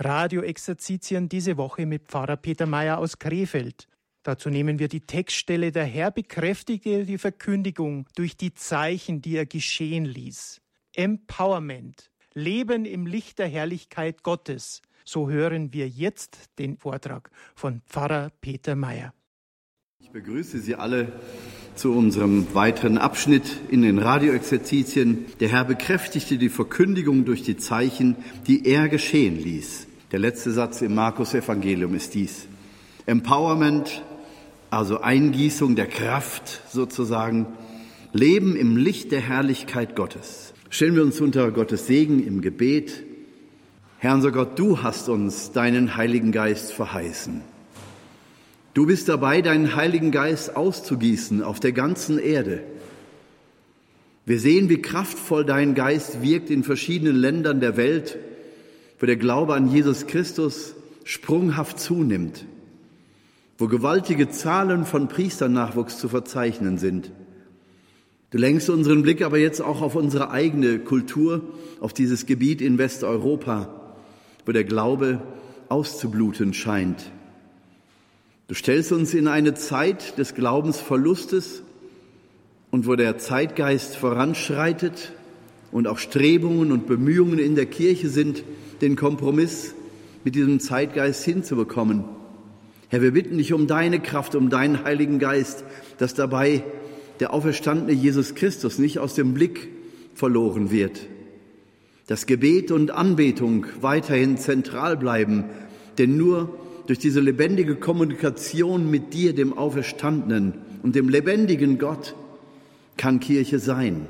Radioexerzitien diese Woche mit Pfarrer Peter Mayer aus Krefeld. Dazu nehmen wir die Textstelle Der Herr bekräftigte die Verkündigung durch die Zeichen, die er geschehen ließ. Empowerment. Leben im Licht der Herrlichkeit Gottes. So hören wir jetzt den Vortrag von Pfarrer Peter Mayer. Ich begrüße Sie alle zu unserem weiteren Abschnitt in den Radioexerzitien. Der Herr bekräftigte die Verkündigung durch die Zeichen, die er geschehen ließ. Der letzte Satz im Markus Evangelium ist dies. Empowerment, also Eingießung der Kraft sozusagen, Leben im Licht der Herrlichkeit Gottes. Stellen wir uns unter Gottes Segen im Gebet. Herr unser Gott, du hast uns deinen Heiligen Geist verheißen. Du bist dabei, deinen Heiligen Geist auszugießen auf der ganzen Erde. Wir sehen, wie kraftvoll dein Geist wirkt in verschiedenen Ländern der Welt wo der Glaube an Jesus Christus sprunghaft zunimmt, wo gewaltige Zahlen von Priesternachwuchs zu verzeichnen sind. Du lenkst unseren Blick aber jetzt auch auf unsere eigene Kultur, auf dieses Gebiet in Westeuropa, wo der Glaube auszubluten scheint. Du stellst uns in eine Zeit des Glaubensverlustes und wo der Zeitgeist voranschreitet und auch Strebungen und Bemühungen in der Kirche sind, den Kompromiss mit diesem Zeitgeist hinzubekommen. Herr, wir bitten dich um deine Kraft, um deinen Heiligen Geist, dass dabei der auferstandene Jesus Christus nicht aus dem Blick verloren wird. Dass Gebet und Anbetung weiterhin zentral bleiben, denn nur durch diese lebendige Kommunikation mit dir, dem Auferstandenen und dem lebendigen Gott, kann Kirche sein.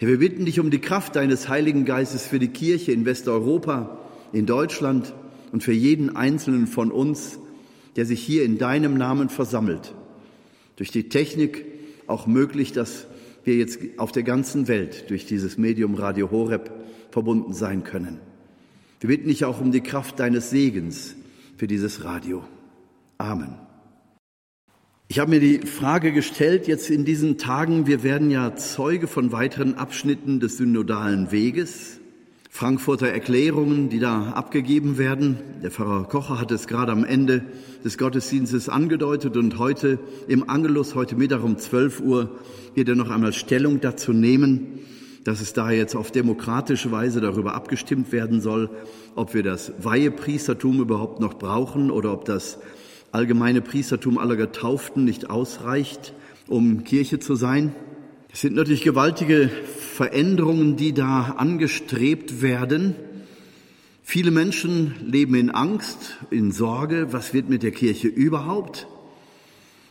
Herr, wir bitten dich um die Kraft deines Heiligen Geistes für die Kirche in Westeuropa, in Deutschland und für jeden Einzelnen von uns, der sich hier in deinem Namen versammelt. Durch die Technik auch möglich, dass wir jetzt auf der ganzen Welt durch dieses Medium Radio Horeb verbunden sein können. Wir bitten dich auch um die Kraft deines Segens für dieses Radio. Amen. Ich habe mir die Frage gestellt, jetzt in diesen Tagen, wir werden ja Zeuge von weiteren Abschnitten des synodalen Weges, Frankfurter Erklärungen, die da abgegeben werden. Der Pfarrer Kocher hat es gerade am Ende des Gottesdienstes angedeutet und heute im Angelus, heute Mittag um 12 Uhr, wird er noch einmal Stellung dazu nehmen, dass es da jetzt auf demokratische Weise darüber abgestimmt werden soll, ob wir das Weihepriestertum überhaupt noch brauchen oder ob das allgemeine Priestertum aller Getauften nicht ausreicht, um Kirche zu sein. Es sind natürlich gewaltige Veränderungen, die da angestrebt werden. Viele Menschen leben in Angst, in Sorge. Was wird mit der Kirche überhaupt?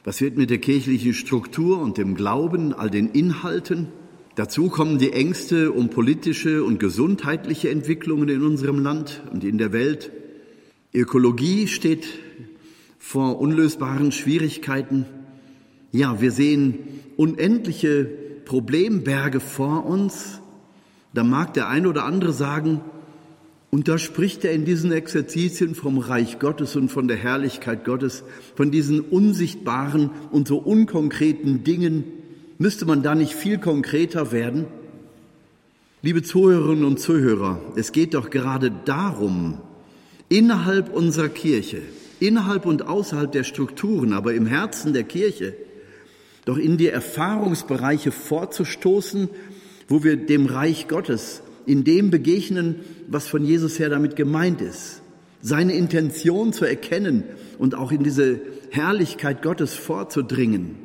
Was wird mit der kirchlichen Struktur und dem Glauben, all den Inhalten? Dazu kommen die Ängste um politische und gesundheitliche Entwicklungen in unserem Land und in der Welt. Ökologie steht vor unlösbaren Schwierigkeiten. Ja, wir sehen unendliche Problemberge vor uns. Da mag der eine oder andere sagen, und da spricht er in diesen Exerzitien vom Reich Gottes und von der Herrlichkeit Gottes, von diesen unsichtbaren und so unkonkreten Dingen. Müsste man da nicht viel konkreter werden? Liebe Zuhörerinnen und Zuhörer, es geht doch gerade darum, innerhalb unserer Kirche, innerhalb und außerhalb der Strukturen, aber im Herzen der Kirche, doch in die Erfahrungsbereiche vorzustoßen, wo wir dem Reich Gottes in dem begegnen, was von Jesus her damit gemeint ist, seine Intention zu erkennen und auch in diese Herrlichkeit Gottes vorzudringen.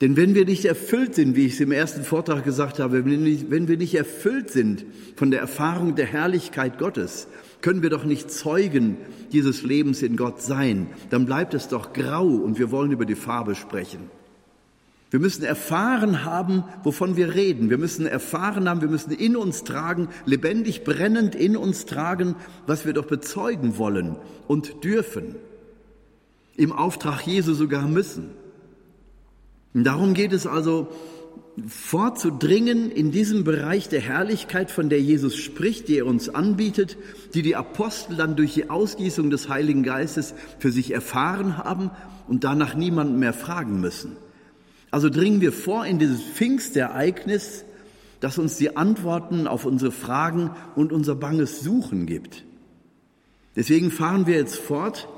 Denn wenn wir nicht erfüllt sind, wie ich es im ersten Vortrag gesagt habe, wenn wir, nicht, erfüllt sind von der Erfahrung der Herrlichkeit Gottes, können wir doch nicht Zeugen dieses Lebens in Gott sein. Dann bleibt es doch grau und wir wollen über die Farbe sprechen. Wir müssen erfahren haben, wovon wir reden. Wir müssen erfahren haben, wir müssen in uns tragen, lebendig brennend in uns tragen, was wir doch bezeugen wollen und dürfen. Im Auftrag Jesu sogar müssen. Und darum geht es also vorzudringen in diesem Bereich der Herrlichkeit, von der Jesus spricht, die er uns anbietet, die die Apostel dann durch die Ausgießung des Heiligen Geistes für sich erfahren haben und danach niemanden mehr fragen müssen. Also dringen wir vor in dieses Pfingstereignis, das uns die Antworten auf unsere Fragen und unser banges Suchen gibt. Deswegen fahren wir jetzt fort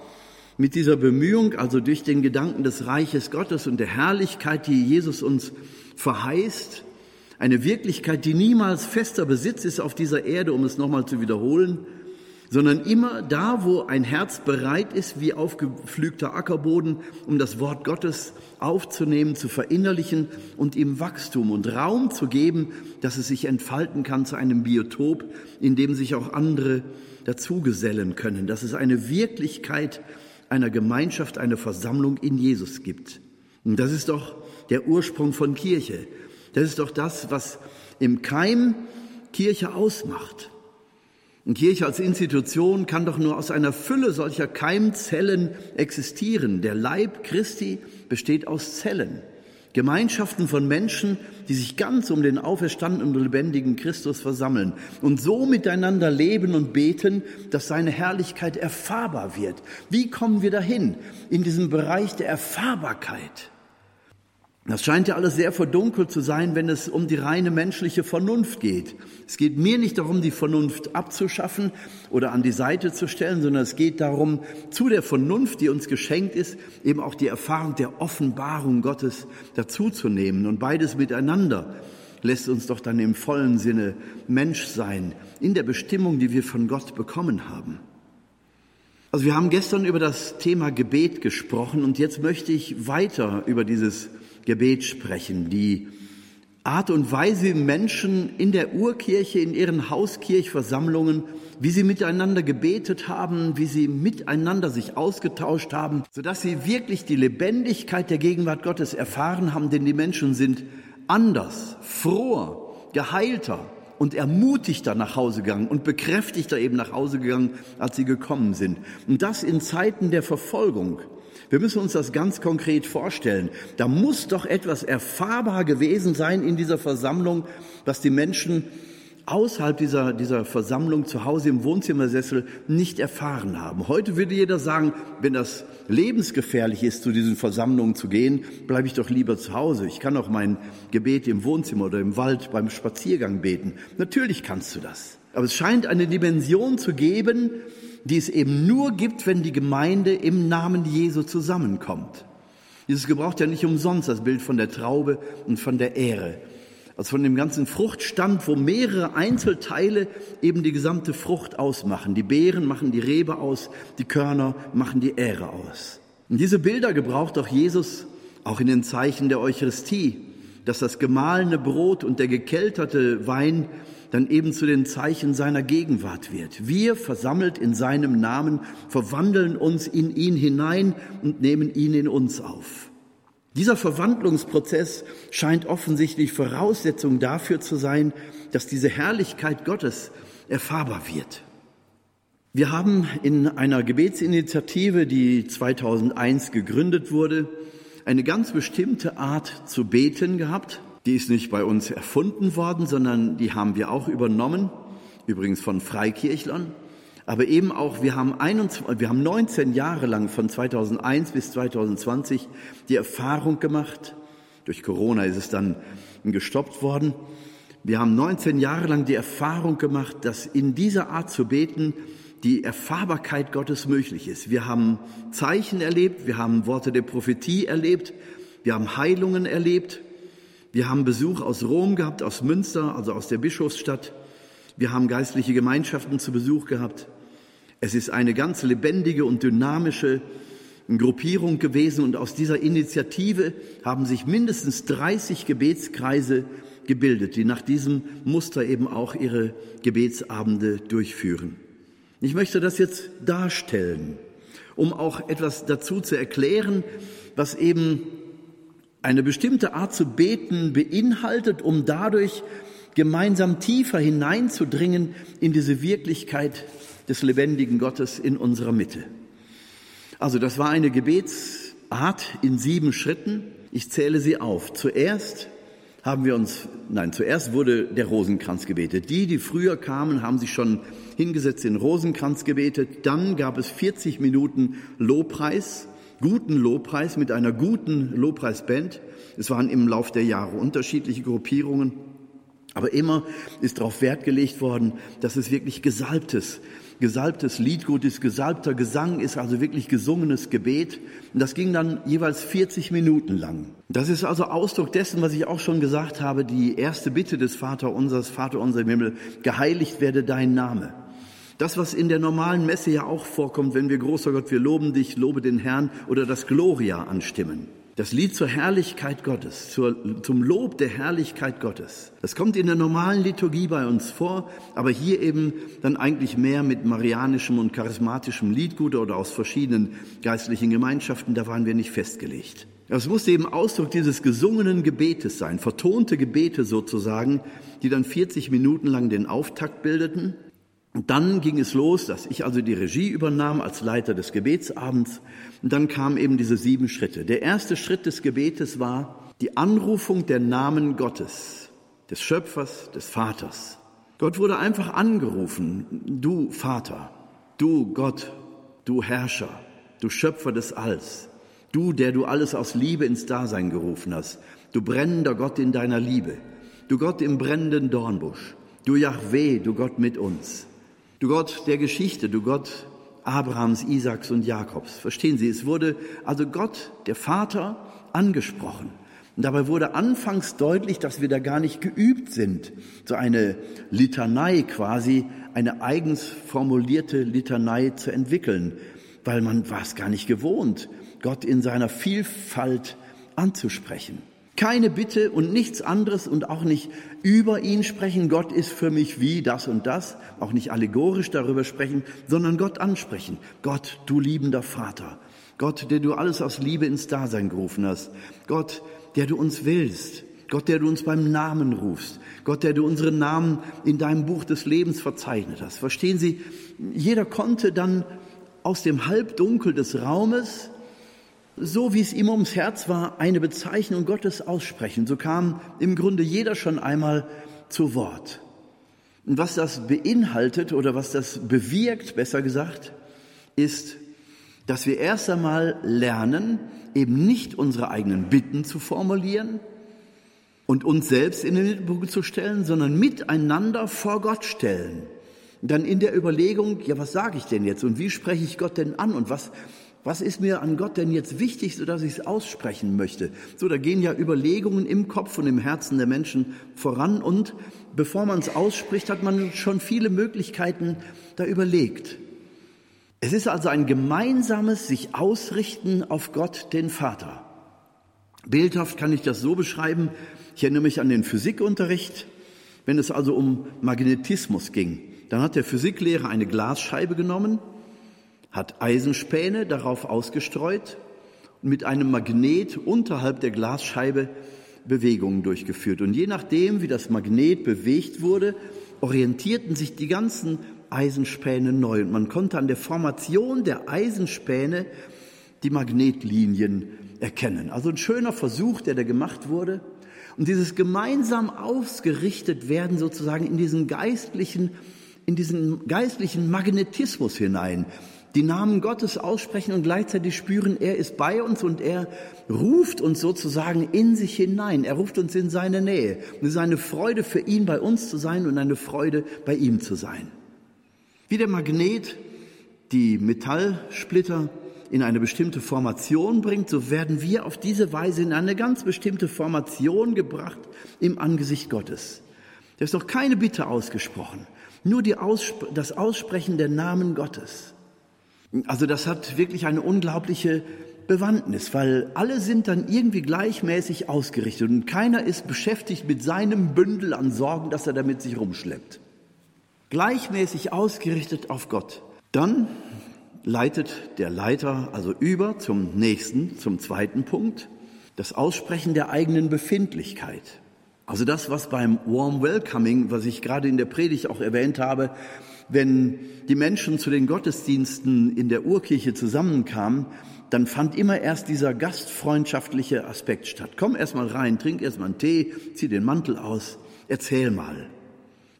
mit dieser Bemühung, also durch den Gedanken des Reiches Gottes und der Herrlichkeit, die Jesus uns verheißt, eine Wirklichkeit, die niemals fester Besitz ist auf dieser Erde, um es nochmal zu wiederholen, sondern immer da, wo ein Herz bereit ist, wie aufgepflügter Ackerboden, um das Wort Gottes aufzunehmen, zu verinnerlichen und ihm Wachstum und Raum zu geben, dass es sich entfalten kann zu einem Biotop, in dem sich auch andere dazugesellen können, dass es eine Wirklichkeit einer Gemeinschaft, eine Versammlung in Jesus gibt. Und das ist doch der Ursprung von Kirche. Das ist doch das, was im Keim Kirche ausmacht. Und Kirche als Institution kann doch nur aus einer Fülle solcher Keimzellen existieren. Der Leib Christi besteht aus Zellen. Gemeinschaften von Menschen, die sich ganz um den auferstandenen und lebendigen Christus versammeln und so miteinander leben und beten, dass seine Herrlichkeit erfahrbar wird. Wie kommen wir dahin? In diesem Bereich der Erfahrbarkeit. Das scheint ja alles sehr verdunkelt zu sein, wenn es um die reine menschliche Vernunft geht. Es geht mir nicht darum, die Vernunft abzuschaffen oder an die Seite zu stellen, sondern es geht darum, zu der Vernunft, die uns geschenkt ist, eben auch die Erfahrung der Offenbarung Gottes dazuzunehmen. Und beides miteinander lässt uns doch dann im vollen Sinne Mensch sein, in der Bestimmung, die wir von Gott bekommen haben. Also wir haben gestern über das Thema Gebet gesprochen und jetzt möchte ich weiter über dieses Gebet sprechen, die Art und Weise, wie Menschen in der Urkirche, in ihren Hauskirchversammlungen, wie sie miteinander gebetet haben, wie sie miteinander sich ausgetauscht haben, sodass sie wirklich die Lebendigkeit der Gegenwart Gottes erfahren haben, denn die Menschen sind anders, froher, geheilter und ermutigter nach Hause gegangen und bekräftigter eben nach Hause gegangen, als sie gekommen sind. Und das in Zeiten der Verfolgung. Wir müssen uns das ganz konkret vorstellen. Da muss doch etwas erfahrbar gewesen sein in dieser Versammlung, was die Menschen außerhalb dieser, dieser Versammlung zu Hause im Wohnzimmersessel nicht erfahren haben. Heute würde jeder sagen, wenn das lebensgefährlich ist, zu diesen Versammlungen zu gehen, bleibe ich doch lieber zu Hause. Ich kann auch mein Gebet im Wohnzimmer oder im Wald beim Spaziergang beten. Natürlich kannst du das. Aber es scheint eine Dimension zu geben, die es eben nur gibt, wenn die Gemeinde im Namen Jesu zusammenkommt. Jesus gebraucht ja nicht umsonst das Bild von der Traube und von der Ähre. Also von dem ganzen Fruchtstand, wo mehrere Einzelteile eben die gesamte Frucht ausmachen. Die Beeren machen die Rebe aus, die Körner machen die Ähre aus. Und diese Bilder gebraucht auch Jesus auch in den Zeichen der Eucharistie, dass das gemahlene Brot und der gekelterte Wein dann eben zu den Zeichen seiner Gegenwart wird. Wir, versammelt in seinem Namen, verwandeln uns in ihn hinein und nehmen ihn in uns auf. Dieser Verwandlungsprozess scheint offensichtlich Voraussetzung dafür zu sein, dass diese Herrlichkeit Gottes erfahrbar wird. Wir haben in einer Gebetsinitiative, die 2001 gegründet wurde, eine ganz bestimmte Art zu beten gehabt. Die ist nicht bei uns erfunden worden, sondern die haben wir auch übernommen, übrigens von Freikirchlern. Aber eben auch, wir haben, 21, wir haben 19 Jahre lang von 2001 bis 2020 die Erfahrung gemacht, durch Corona ist es dann gestoppt worden, wir haben 19 Jahre lang die Erfahrung gemacht, dass in dieser Art zu beten die Erfahrbarkeit Gottes möglich ist. Wir haben Zeichen erlebt, wir haben Worte der Prophetie erlebt, wir haben Heilungen erlebt, wir haben Besuch aus Rom gehabt, aus Münster, also aus der Bischofsstadt. Wir haben geistliche Gemeinschaften zu Besuch gehabt. Es ist eine ganz lebendige und dynamische Gruppierung gewesen und aus dieser Initiative haben sich mindestens 30 Gebetskreise gebildet, die nach diesem Muster eben auch ihre Gebetsabende durchführen. Ich möchte das jetzt darstellen, um auch etwas dazu zu erklären, was eben eine bestimmte Art zu beten beinhaltet, um dadurch gemeinsam tiefer hineinzudringen in diese Wirklichkeit des lebendigen Gottes in unserer Mitte. Also das war eine Gebetsart in sieben Schritten. Ich zähle sie auf. Zuerst haben wir uns, nein, zuerst wurde der Rosenkranz gebetet. Die, die früher kamen, haben sich schon hingesetzt in Rosenkranz gebetet. Dann gab es 40 Minuten Lobpreis guten Lobpreis mit einer guten Lobpreisband. Es waren im Lauf der Jahre unterschiedliche Gruppierungen. Aber immer ist darauf Wert gelegt worden, dass es wirklich gesalbtes gesalbtes Liedgut ist, gesalbter Gesang ist also wirklich gesungenes Gebet. Und das ging dann jeweils 40 Minuten lang. Das ist also Ausdruck dessen, was ich auch schon gesagt habe, die erste Bitte des Vater unseres, Vater unser im Himmel, geheiligt werde dein Name. Das, was in der normalen Messe ja auch vorkommt, wenn wir großer Gott, wir loben dich, lobe den Herrn oder das Gloria anstimmen. Das Lied zur Herrlichkeit Gottes, zur, zum Lob der Herrlichkeit Gottes. Das kommt in der normalen Liturgie bei uns vor, aber hier eben dann eigentlich mehr mit marianischem und charismatischem Liedgut oder aus verschiedenen geistlichen Gemeinschaften, da waren wir nicht festgelegt. Es musste eben Ausdruck dieses gesungenen Gebetes sein, vertonte Gebete sozusagen, die dann 40 Minuten lang den Auftakt bildeten und dann ging es los, dass ich also die Regie übernahm als Leiter des Gebetsabends. Und dann kamen eben diese sieben Schritte. Der erste Schritt des Gebetes war die Anrufung der Namen Gottes, des Schöpfers, des Vaters. Gott wurde einfach angerufen. Du Vater, du Gott, du Herrscher, du Schöpfer des Alls, du, der du alles aus Liebe ins Dasein gerufen hast, du brennender Gott in deiner Liebe, du Gott im brennenden Dornbusch, du Yahweh, du Gott mit uns. Du Gott der Geschichte, du Gott Abrahams, Isaaks und Jakobs. Verstehen Sie, es wurde also Gott, der Vater, angesprochen. Und dabei wurde anfangs deutlich, dass wir da gar nicht geübt sind, so eine Litanei quasi, eine eigens formulierte Litanei zu entwickeln, weil man war es gar nicht gewohnt, Gott in seiner Vielfalt anzusprechen. Keine Bitte und nichts anderes und auch nicht über ihn sprechen. Gott ist für mich wie das und das. Auch nicht allegorisch darüber sprechen, sondern Gott ansprechen. Gott, du liebender Vater. Gott, der du alles aus Liebe ins Dasein gerufen hast. Gott, der du uns willst. Gott, der du uns beim Namen rufst. Gott, der du unseren Namen in deinem Buch des Lebens verzeichnet hast. Verstehen Sie, jeder konnte dann aus dem Halbdunkel des Raumes so wie es ihm ums Herz war, eine Bezeichnung Gottes aussprechen. So kam im Grunde jeder schon einmal zu Wort. Und was das beinhaltet oder was das bewirkt, besser gesagt, ist, dass wir erst einmal lernen, eben nicht unsere eigenen Bitten zu formulieren und uns selbst in den Mittelpunkt zu stellen, sondern miteinander vor Gott stellen. Dann in der Überlegung, ja, was sage ich denn jetzt und wie spreche ich Gott denn an und was, was ist mir an Gott denn jetzt wichtig, sodass ich es aussprechen möchte? So, da gehen ja Überlegungen im Kopf und im Herzen der Menschen voran und bevor man es ausspricht, hat man schon viele Möglichkeiten da überlegt. Es ist also ein gemeinsames sich ausrichten auf Gott, den Vater. Bildhaft kann ich das so beschreiben. Ich erinnere mich an den Physikunterricht. Wenn es also um Magnetismus ging, dann hat der Physiklehrer eine Glasscheibe genommen hat Eisenspäne darauf ausgestreut und mit einem Magnet unterhalb der Glasscheibe Bewegungen durchgeführt. Und je nachdem, wie das Magnet bewegt wurde, orientierten sich die ganzen Eisenspäne neu. Und man konnte an der Formation der Eisenspäne die Magnetlinien erkennen. Also ein schöner Versuch, der da gemacht wurde. Und dieses gemeinsam ausgerichtet werden sozusagen in diesen geistlichen, in diesen geistlichen Magnetismus hinein, die Namen Gottes aussprechen und gleichzeitig spüren, er ist bei uns und er ruft uns sozusagen in sich hinein. Er ruft uns in seine Nähe. Es ist eine Freude für ihn, bei uns zu sein und eine Freude, bei ihm zu sein. Wie der Magnet die Metallsplitter in eine bestimmte Formation bringt, so werden wir auf diese Weise in eine ganz bestimmte Formation gebracht im Angesicht Gottes. Da ist noch keine Bitte ausgesprochen, nur Aussp das Aussprechen der Namen Gottes. Also das hat wirklich eine unglaubliche Bewandtnis, weil alle sind dann irgendwie gleichmäßig ausgerichtet und keiner ist beschäftigt mit seinem Bündel an Sorgen, das er damit sich rumschleppt. Gleichmäßig ausgerichtet auf Gott. Dann leitet der Leiter also über zum nächsten, zum zweiten Punkt, das Aussprechen der eigenen Befindlichkeit. Also das, was beim Warm Welcoming, was ich gerade in der Predigt auch erwähnt habe, wenn die Menschen zu den Gottesdiensten in der Urkirche zusammenkamen, dann fand immer erst dieser gastfreundschaftliche Aspekt statt. Komm erst mal rein, trink erst mal einen Tee, zieh den Mantel aus, erzähl mal.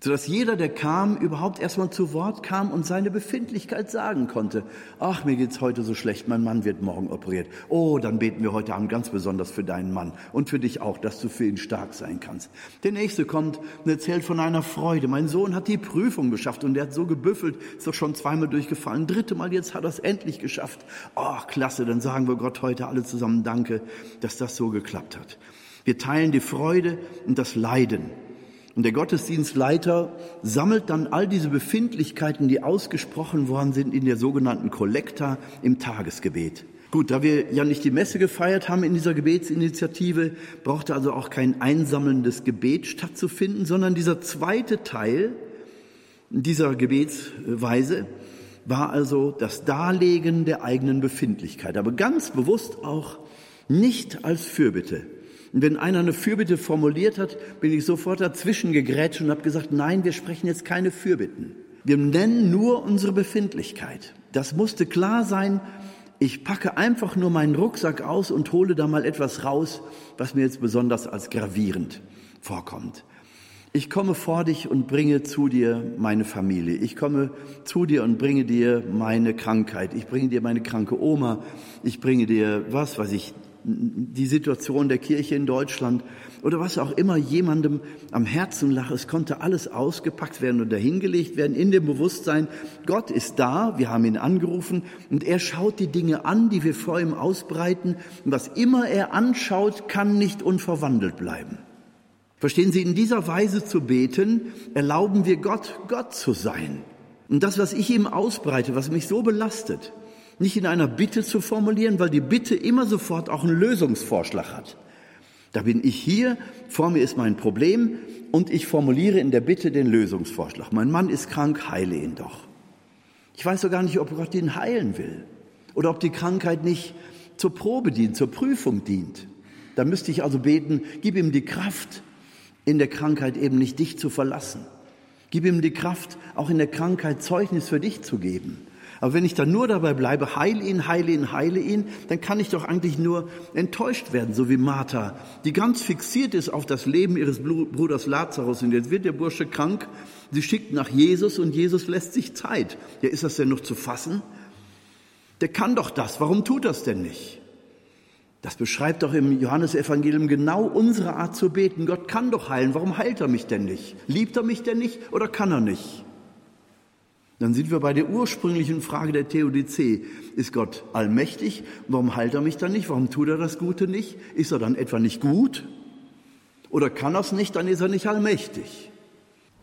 Sodass jeder, der kam, überhaupt erstmal zu Wort kam und seine Befindlichkeit sagen konnte. Ach, mir geht's heute so schlecht, mein Mann wird morgen operiert. Oh, dann beten wir heute Abend ganz besonders für deinen Mann und für dich auch, dass du für ihn stark sein kannst. Der nächste kommt und erzählt von einer Freude. Mein Sohn hat die Prüfung geschafft und der hat so gebüffelt, ist doch schon zweimal durchgefallen. Dritte Mal, jetzt hat er es endlich geschafft. Ach, klasse, dann sagen wir Gott heute alle zusammen Danke, dass das so geklappt hat. Wir teilen die Freude und das Leiden. Und der Gottesdienstleiter sammelt dann all diese Befindlichkeiten, die ausgesprochen worden sind, in der sogenannten Kollekta im Tagesgebet. Gut, da wir ja nicht die Messe gefeiert haben in dieser Gebetsinitiative, brauchte also auch kein einsammelndes Gebet stattzufinden, sondern dieser zweite Teil dieser Gebetsweise war also das Darlegen der eigenen Befindlichkeit, aber ganz bewusst auch nicht als Fürbitte. Und wenn einer eine Fürbitte formuliert hat, bin ich sofort dazwischen gegrätscht und habe gesagt, nein, wir sprechen jetzt keine Fürbitten. Wir nennen nur unsere Befindlichkeit. Das musste klar sein. Ich packe einfach nur meinen Rucksack aus und hole da mal etwas raus, was mir jetzt besonders als gravierend vorkommt. Ich komme vor dich und bringe zu dir meine Familie. Ich komme zu dir und bringe dir meine Krankheit. Ich bringe dir meine kranke Oma. Ich bringe dir, was weiß ich, die Situation der Kirche in Deutschland oder was auch immer jemandem am Herzen lag. Es konnte alles ausgepackt werden und dahingelegt werden in dem Bewusstsein, Gott ist da, wir haben ihn angerufen und er schaut die Dinge an, die wir vor ihm ausbreiten. Und was immer er anschaut, kann nicht unverwandelt bleiben. Verstehen Sie, in dieser Weise zu beten, erlauben wir Gott, Gott zu sein. Und das, was ich ihm ausbreite, was mich so belastet, nicht in einer Bitte zu formulieren, weil die Bitte immer sofort auch einen Lösungsvorschlag hat. Da bin ich hier, vor mir ist mein Problem und ich formuliere in der Bitte den Lösungsvorschlag. Mein Mann ist krank, heile ihn doch. Ich weiß doch gar nicht, ob Gott ihn heilen will oder ob die Krankheit nicht zur Probe dient, zur Prüfung dient. Da müsste ich also beten, gib ihm die Kraft, in der Krankheit eben nicht dich zu verlassen. Gib ihm die Kraft, auch in der Krankheit Zeugnis für dich zu geben. Aber wenn ich dann nur dabei bleibe, heile ihn, heile ihn, heile ihn, dann kann ich doch eigentlich nur enttäuscht werden, so wie Martha, die ganz fixiert ist auf das Leben ihres Bruders Lazarus. Und jetzt wird der Bursche krank. Sie schickt nach Jesus und Jesus lässt sich Zeit. Ja, ist das denn noch zu fassen? Der kann doch das. Warum tut das denn nicht? Das beschreibt doch im Johannesevangelium genau unsere Art zu beten. Gott kann doch heilen. Warum heilt er mich denn nicht? Liebt er mich denn nicht oder kann er nicht? Dann sind wir bei der ursprünglichen Frage der Theodizee. Ist Gott allmächtig? Warum heilt er mich dann nicht? Warum tut er das Gute nicht? Ist er dann etwa nicht gut? Oder kann er es nicht? Dann ist er nicht allmächtig.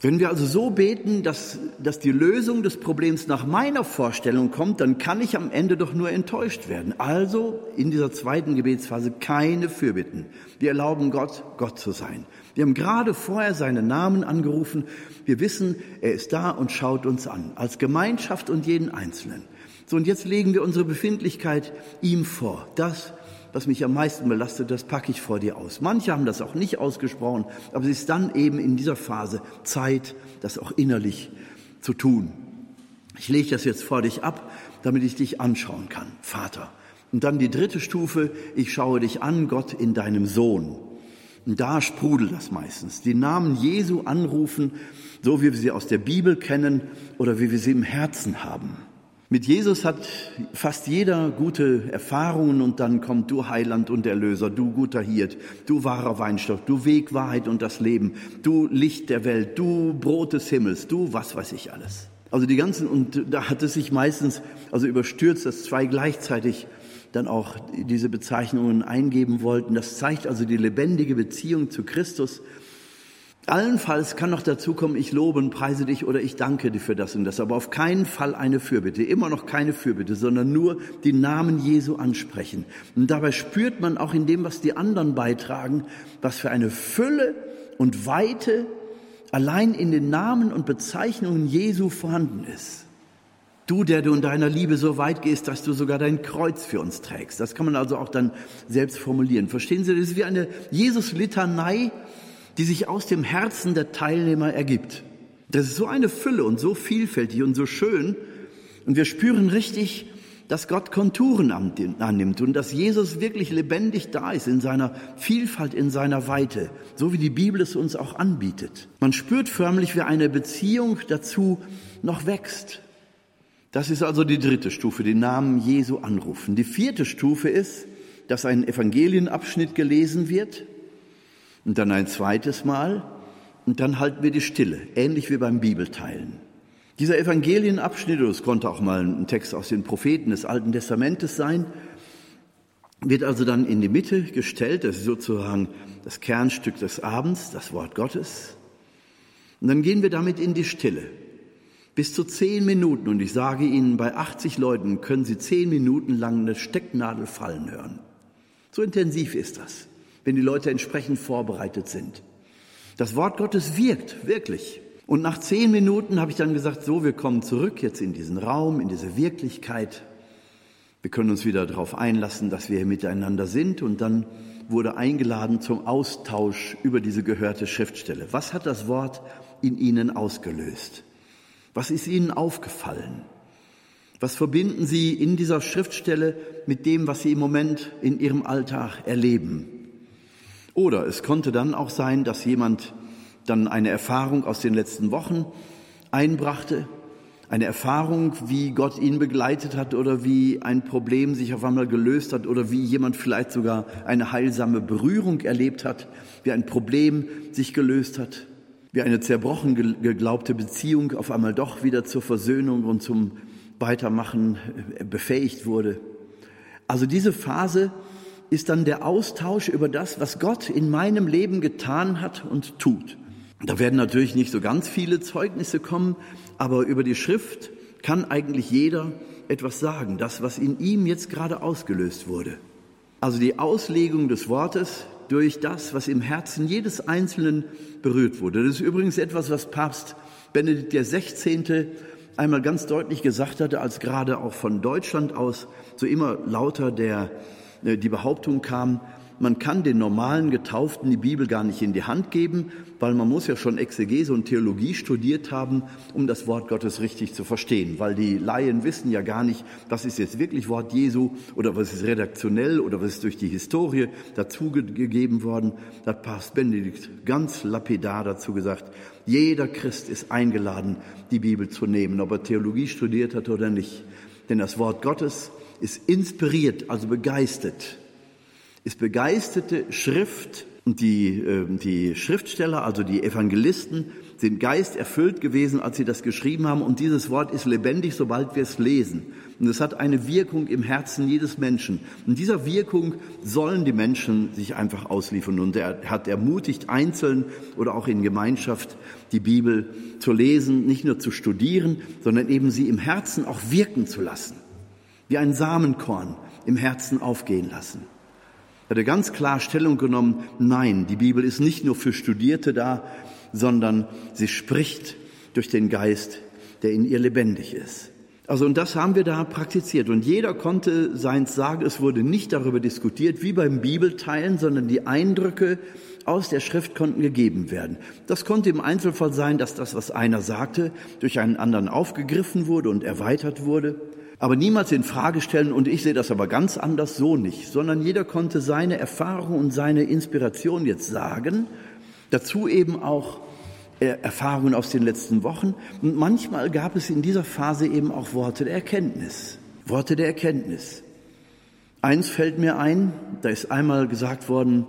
Wenn wir also so beten, dass, dass die Lösung des Problems nach meiner Vorstellung kommt, dann kann ich am Ende doch nur enttäuscht werden. Also in dieser zweiten Gebetsphase keine Fürbitten. Wir erlauben Gott, Gott zu sein. Wir haben gerade vorher seinen Namen angerufen. Wir wissen, er ist da und schaut uns an, als Gemeinschaft und jeden Einzelnen. So, und jetzt legen wir unsere Befindlichkeit ihm vor. Das, was mich am meisten belastet, das packe ich vor dir aus. Manche haben das auch nicht ausgesprochen, aber es ist dann eben in dieser Phase Zeit, das auch innerlich zu tun. Ich lege das jetzt vor dich ab, damit ich dich anschauen kann, Vater. Und dann die dritte Stufe, ich schaue dich an, Gott, in deinem Sohn. Und da sprudelt das meistens. Die Namen Jesu anrufen, so wie wir sie aus der Bibel kennen oder wie wir sie im Herzen haben. Mit Jesus hat fast jeder gute Erfahrungen und dann kommt du Heiland und Erlöser, du guter Hirt, du wahrer Weinstock, du Weg, Wahrheit und das Leben, du Licht der Welt, du Brot des Himmels, du was weiß ich alles. Also die ganzen, und da hat es sich meistens, also überstürzt, dass zwei gleichzeitig dann auch diese Bezeichnungen eingeben wollten. Das zeigt also die lebendige Beziehung zu Christus. Allenfalls kann noch dazu kommen, ich lobe und preise dich oder ich danke dir für das und das, aber auf keinen Fall eine Fürbitte, immer noch keine Fürbitte, sondern nur die Namen Jesu ansprechen. Und dabei spürt man auch in dem, was die anderen beitragen, was für eine Fülle und Weite allein in den Namen und Bezeichnungen Jesu vorhanden ist. Du, der du in deiner Liebe so weit gehst, dass du sogar dein Kreuz für uns trägst. Das kann man also auch dann selbst formulieren. Verstehen Sie, das ist wie eine Jesus-Litanei, die sich aus dem Herzen der Teilnehmer ergibt. Das ist so eine Fülle und so vielfältig und so schön. Und wir spüren richtig, dass Gott Konturen annimmt und dass Jesus wirklich lebendig da ist in seiner Vielfalt, in seiner Weite, so wie die Bibel es uns auch anbietet. Man spürt förmlich, wie eine Beziehung dazu noch wächst. Das ist also die dritte Stufe, den Namen Jesu anrufen. Die vierte Stufe ist, dass ein Evangelienabschnitt gelesen wird und dann ein zweites Mal und dann halten wir die Stille, ähnlich wie beim Bibelteilen. Dieser Evangelienabschnitt, es konnte auch mal ein Text aus den Propheten des Alten Testamentes sein, wird also dann in die Mitte gestellt, das ist sozusagen das Kernstück des Abends, das Wort Gottes. Und dann gehen wir damit in die Stille. Bis zu zehn Minuten, und ich sage Ihnen, bei 80 Leuten können Sie zehn Minuten lang eine Stecknadel fallen hören. So intensiv ist das, wenn die Leute entsprechend vorbereitet sind. Das Wort Gottes wirkt, wirklich. Und nach zehn Minuten habe ich dann gesagt, so, wir kommen zurück jetzt in diesen Raum, in diese Wirklichkeit. Wir können uns wieder darauf einlassen, dass wir hier miteinander sind. Und dann wurde eingeladen zum Austausch über diese gehörte Schriftstelle. Was hat das Wort in Ihnen ausgelöst? Was ist Ihnen aufgefallen? Was verbinden Sie in dieser Schriftstelle mit dem, was Sie im Moment in Ihrem Alltag erleben? Oder es konnte dann auch sein, dass jemand dann eine Erfahrung aus den letzten Wochen einbrachte, eine Erfahrung, wie Gott ihn begleitet hat oder wie ein Problem sich auf einmal gelöst hat oder wie jemand vielleicht sogar eine heilsame Berührung erlebt hat, wie ein Problem sich gelöst hat, wie eine zerbrochen geglaubte Beziehung auf einmal doch wieder zur Versöhnung und zum Weitermachen äh, befähigt wurde. Also diese Phase ist dann der Austausch über das, was Gott in meinem Leben getan hat und tut. Da werden natürlich nicht so ganz viele Zeugnisse kommen, aber über die Schrift kann eigentlich jeder etwas sagen, das, was in ihm jetzt gerade ausgelöst wurde. Also die Auslegung des Wortes durch das, was im Herzen jedes Einzelnen berührt wurde. Das ist übrigens etwas, was Papst Benedikt XVI. einmal ganz deutlich gesagt hatte, als gerade auch von Deutschland aus so immer lauter der, äh, die Behauptung kam, man kann den normalen Getauften die Bibel gar nicht in die Hand geben, weil man muss ja schon Exegese und Theologie studiert haben, um das Wort Gottes richtig zu verstehen, weil die Laien wissen ja gar nicht, was ist jetzt wirklich Wort Jesu oder was ist redaktionell oder was ist durch die Historie dazugegeben worden. Da hat Papst Benedikt ganz lapidar dazu gesagt, jeder Christ ist eingeladen, die Bibel zu nehmen, ob er Theologie studiert hat oder nicht. Denn das Wort Gottes ist inspiriert, also begeistert ist begeisterte Schrift und die, äh, die Schriftsteller, also die Evangelisten, sind geisterfüllt gewesen, als sie das geschrieben haben. Und dieses Wort ist lebendig, sobald wir es lesen. Und es hat eine Wirkung im Herzen jedes Menschen. Und dieser Wirkung sollen die Menschen sich einfach ausliefern. Und er hat ermutigt, einzeln oder auch in Gemeinschaft die Bibel zu lesen, nicht nur zu studieren, sondern eben sie im Herzen auch wirken zu lassen. Wie ein Samenkorn im Herzen aufgehen lassen. Er hatte ganz klar Stellung genommen, nein, die Bibel ist nicht nur für Studierte da, sondern sie spricht durch den Geist, der in ihr lebendig ist. Also und das haben wir da praktiziert und jeder konnte seins sagen, es wurde nicht darüber diskutiert wie beim Bibelteilen, sondern die Eindrücke aus der Schrift konnten gegeben werden. Das konnte im Einzelfall sein, dass das, was einer sagte, durch einen anderen aufgegriffen wurde und erweitert wurde aber niemals in Frage stellen, und ich sehe das aber ganz anders so nicht, sondern jeder konnte seine Erfahrung und seine Inspiration jetzt sagen, dazu eben auch äh, Erfahrungen aus den letzten Wochen. Und manchmal gab es in dieser Phase eben auch Worte der Erkenntnis. Worte der Erkenntnis. Eins fällt mir ein, da ist einmal gesagt worden,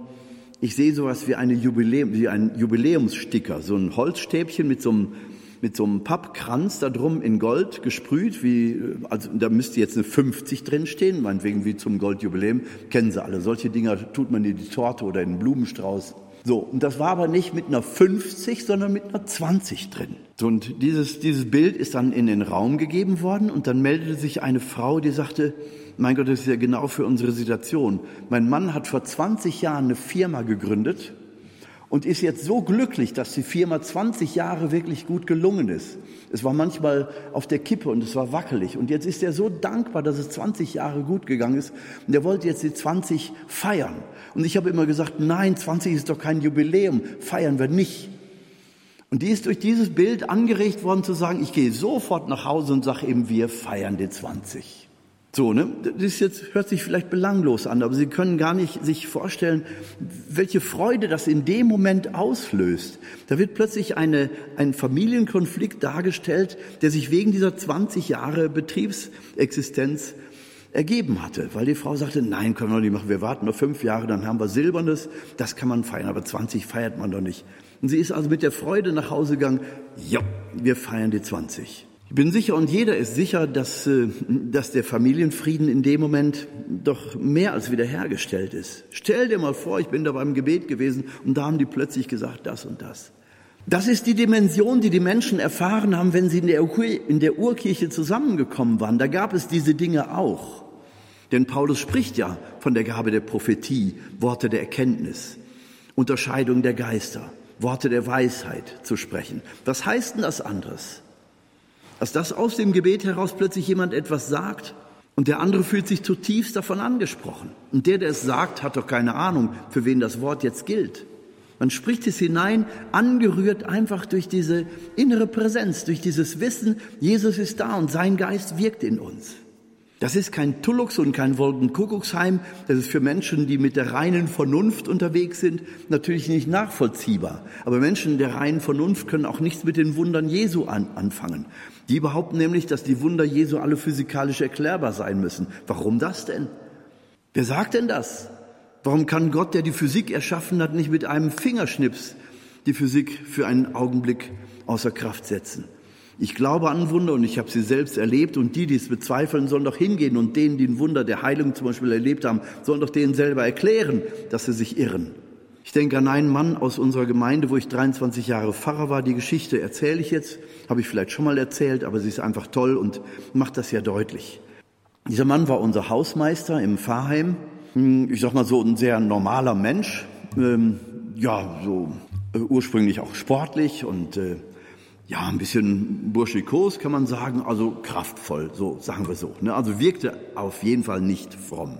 ich sehe sowas wie, eine Jubiläum, wie ein Jubiläumssticker, so ein Holzstäbchen mit so einem mit so einem Pappkranz da drum in Gold gesprüht, wie, also da müsste jetzt eine 50 drinstehen, meinetwegen wie zum Goldjubiläum, kennen Sie alle. Solche Dinger tut man in die Torte oder in den Blumenstrauß. So, und das war aber nicht mit einer 50, sondern mit einer 20 drin. Und dieses, dieses Bild ist dann in den Raum gegeben worden und dann meldete sich eine Frau, die sagte, mein Gott, das ist ja genau für unsere Situation. Mein Mann hat vor 20 Jahren eine Firma gegründet, und ist jetzt so glücklich, dass die Firma 20 Jahre wirklich gut gelungen ist. Es war manchmal auf der Kippe und es war wackelig. Und jetzt ist er so dankbar, dass es 20 Jahre gut gegangen ist. Und er wollte jetzt die 20 feiern. Und ich habe immer gesagt, nein, 20 ist doch kein Jubiläum, feiern wir nicht. Und die ist durch dieses Bild angeregt worden zu sagen, ich gehe sofort nach Hause und sage eben, wir feiern die 20. So, ne? Das ist jetzt, hört sich vielleicht belanglos an, aber Sie können gar nicht sich vorstellen, welche Freude das in dem Moment auslöst. Da wird plötzlich eine, ein Familienkonflikt dargestellt, der sich wegen dieser 20 Jahre Betriebsexistenz ergeben hatte, weil die Frau sagte, nein, können wir nicht machen, wir warten noch fünf Jahre, dann haben wir Silbernes, das kann man feiern, aber 20 feiert man doch nicht. Und sie ist also mit der Freude nach Hause gegangen, ja, wir feiern die 20. Ich bin sicher und jeder ist sicher, dass, äh, dass der Familienfrieden in dem Moment doch mehr als wiederhergestellt ist. Stell dir mal vor, ich bin da beim Gebet gewesen und da haben die plötzlich gesagt, das und das. Das ist die Dimension, die die Menschen erfahren haben, wenn sie in der, in der Urkirche zusammengekommen waren. Da gab es diese Dinge auch. Denn Paulus spricht ja von der Gabe der Prophetie, Worte der Erkenntnis, Unterscheidung der Geister, Worte der Weisheit zu sprechen. Was heißt denn das anderes? Dass das aus dem Gebet heraus plötzlich jemand etwas sagt und der andere fühlt sich zutiefst davon angesprochen. Und der, der es sagt, hat doch keine Ahnung, für wen das Wort jetzt gilt. Man spricht es hinein, angerührt einfach durch diese innere Präsenz, durch dieses Wissen, Jesus ist da und sein Geist wirkt in uns. Das ist kein Tullux und kein Wolkenkuckucksheim. Das ist für Menschen, die mit der reinen Vernunft unterwegs sind, natürlich nicht nachvollziehbar. Aber Menschen der reinen Vernunft können auch nichts mit den Wundern Jesu an, anfangen. Die behaupten nämlich, dass die Wunder Jesu alle physikalisch erklärbar sein müssen. Warum das denn? Wer sagt denn das? Warum kann Gott, der die Physik erschaffen hat, nicht mit einem Fingerschnips die Physik für einen Augenblick außer Kraft setzen? Ich glaube an Wunder und ich habe sie selbst erlebt und die, die es bezweifeln, sollen doch hingehen und denen, die ein Wunder der Heilung zum Beispiel erlebt haben, sollen doch denen selber erklären, dass sie sich irren. Ich denke an einen Mann aus unserer Gemeinde, wo ich 23 Jahre Pfarrer war. Die Geschichte erzähle ich jetzt, habe ich vielleicht schon mal erzählt, aber sie ist einfach toll und macht das ja deutlich. Dieser Mann war unser Hausmeister im Pfarrheim. Hm, ich sag mal so ein sehr normaler Mensch, ähm, ja so äh, ursprünglich auch sportlich und äh, ja, ein bisschen burschikos kann man sagen, also kraftvoll, so sagen wir so. Ne? Also wirkte auf jeden Fall nicht fromm.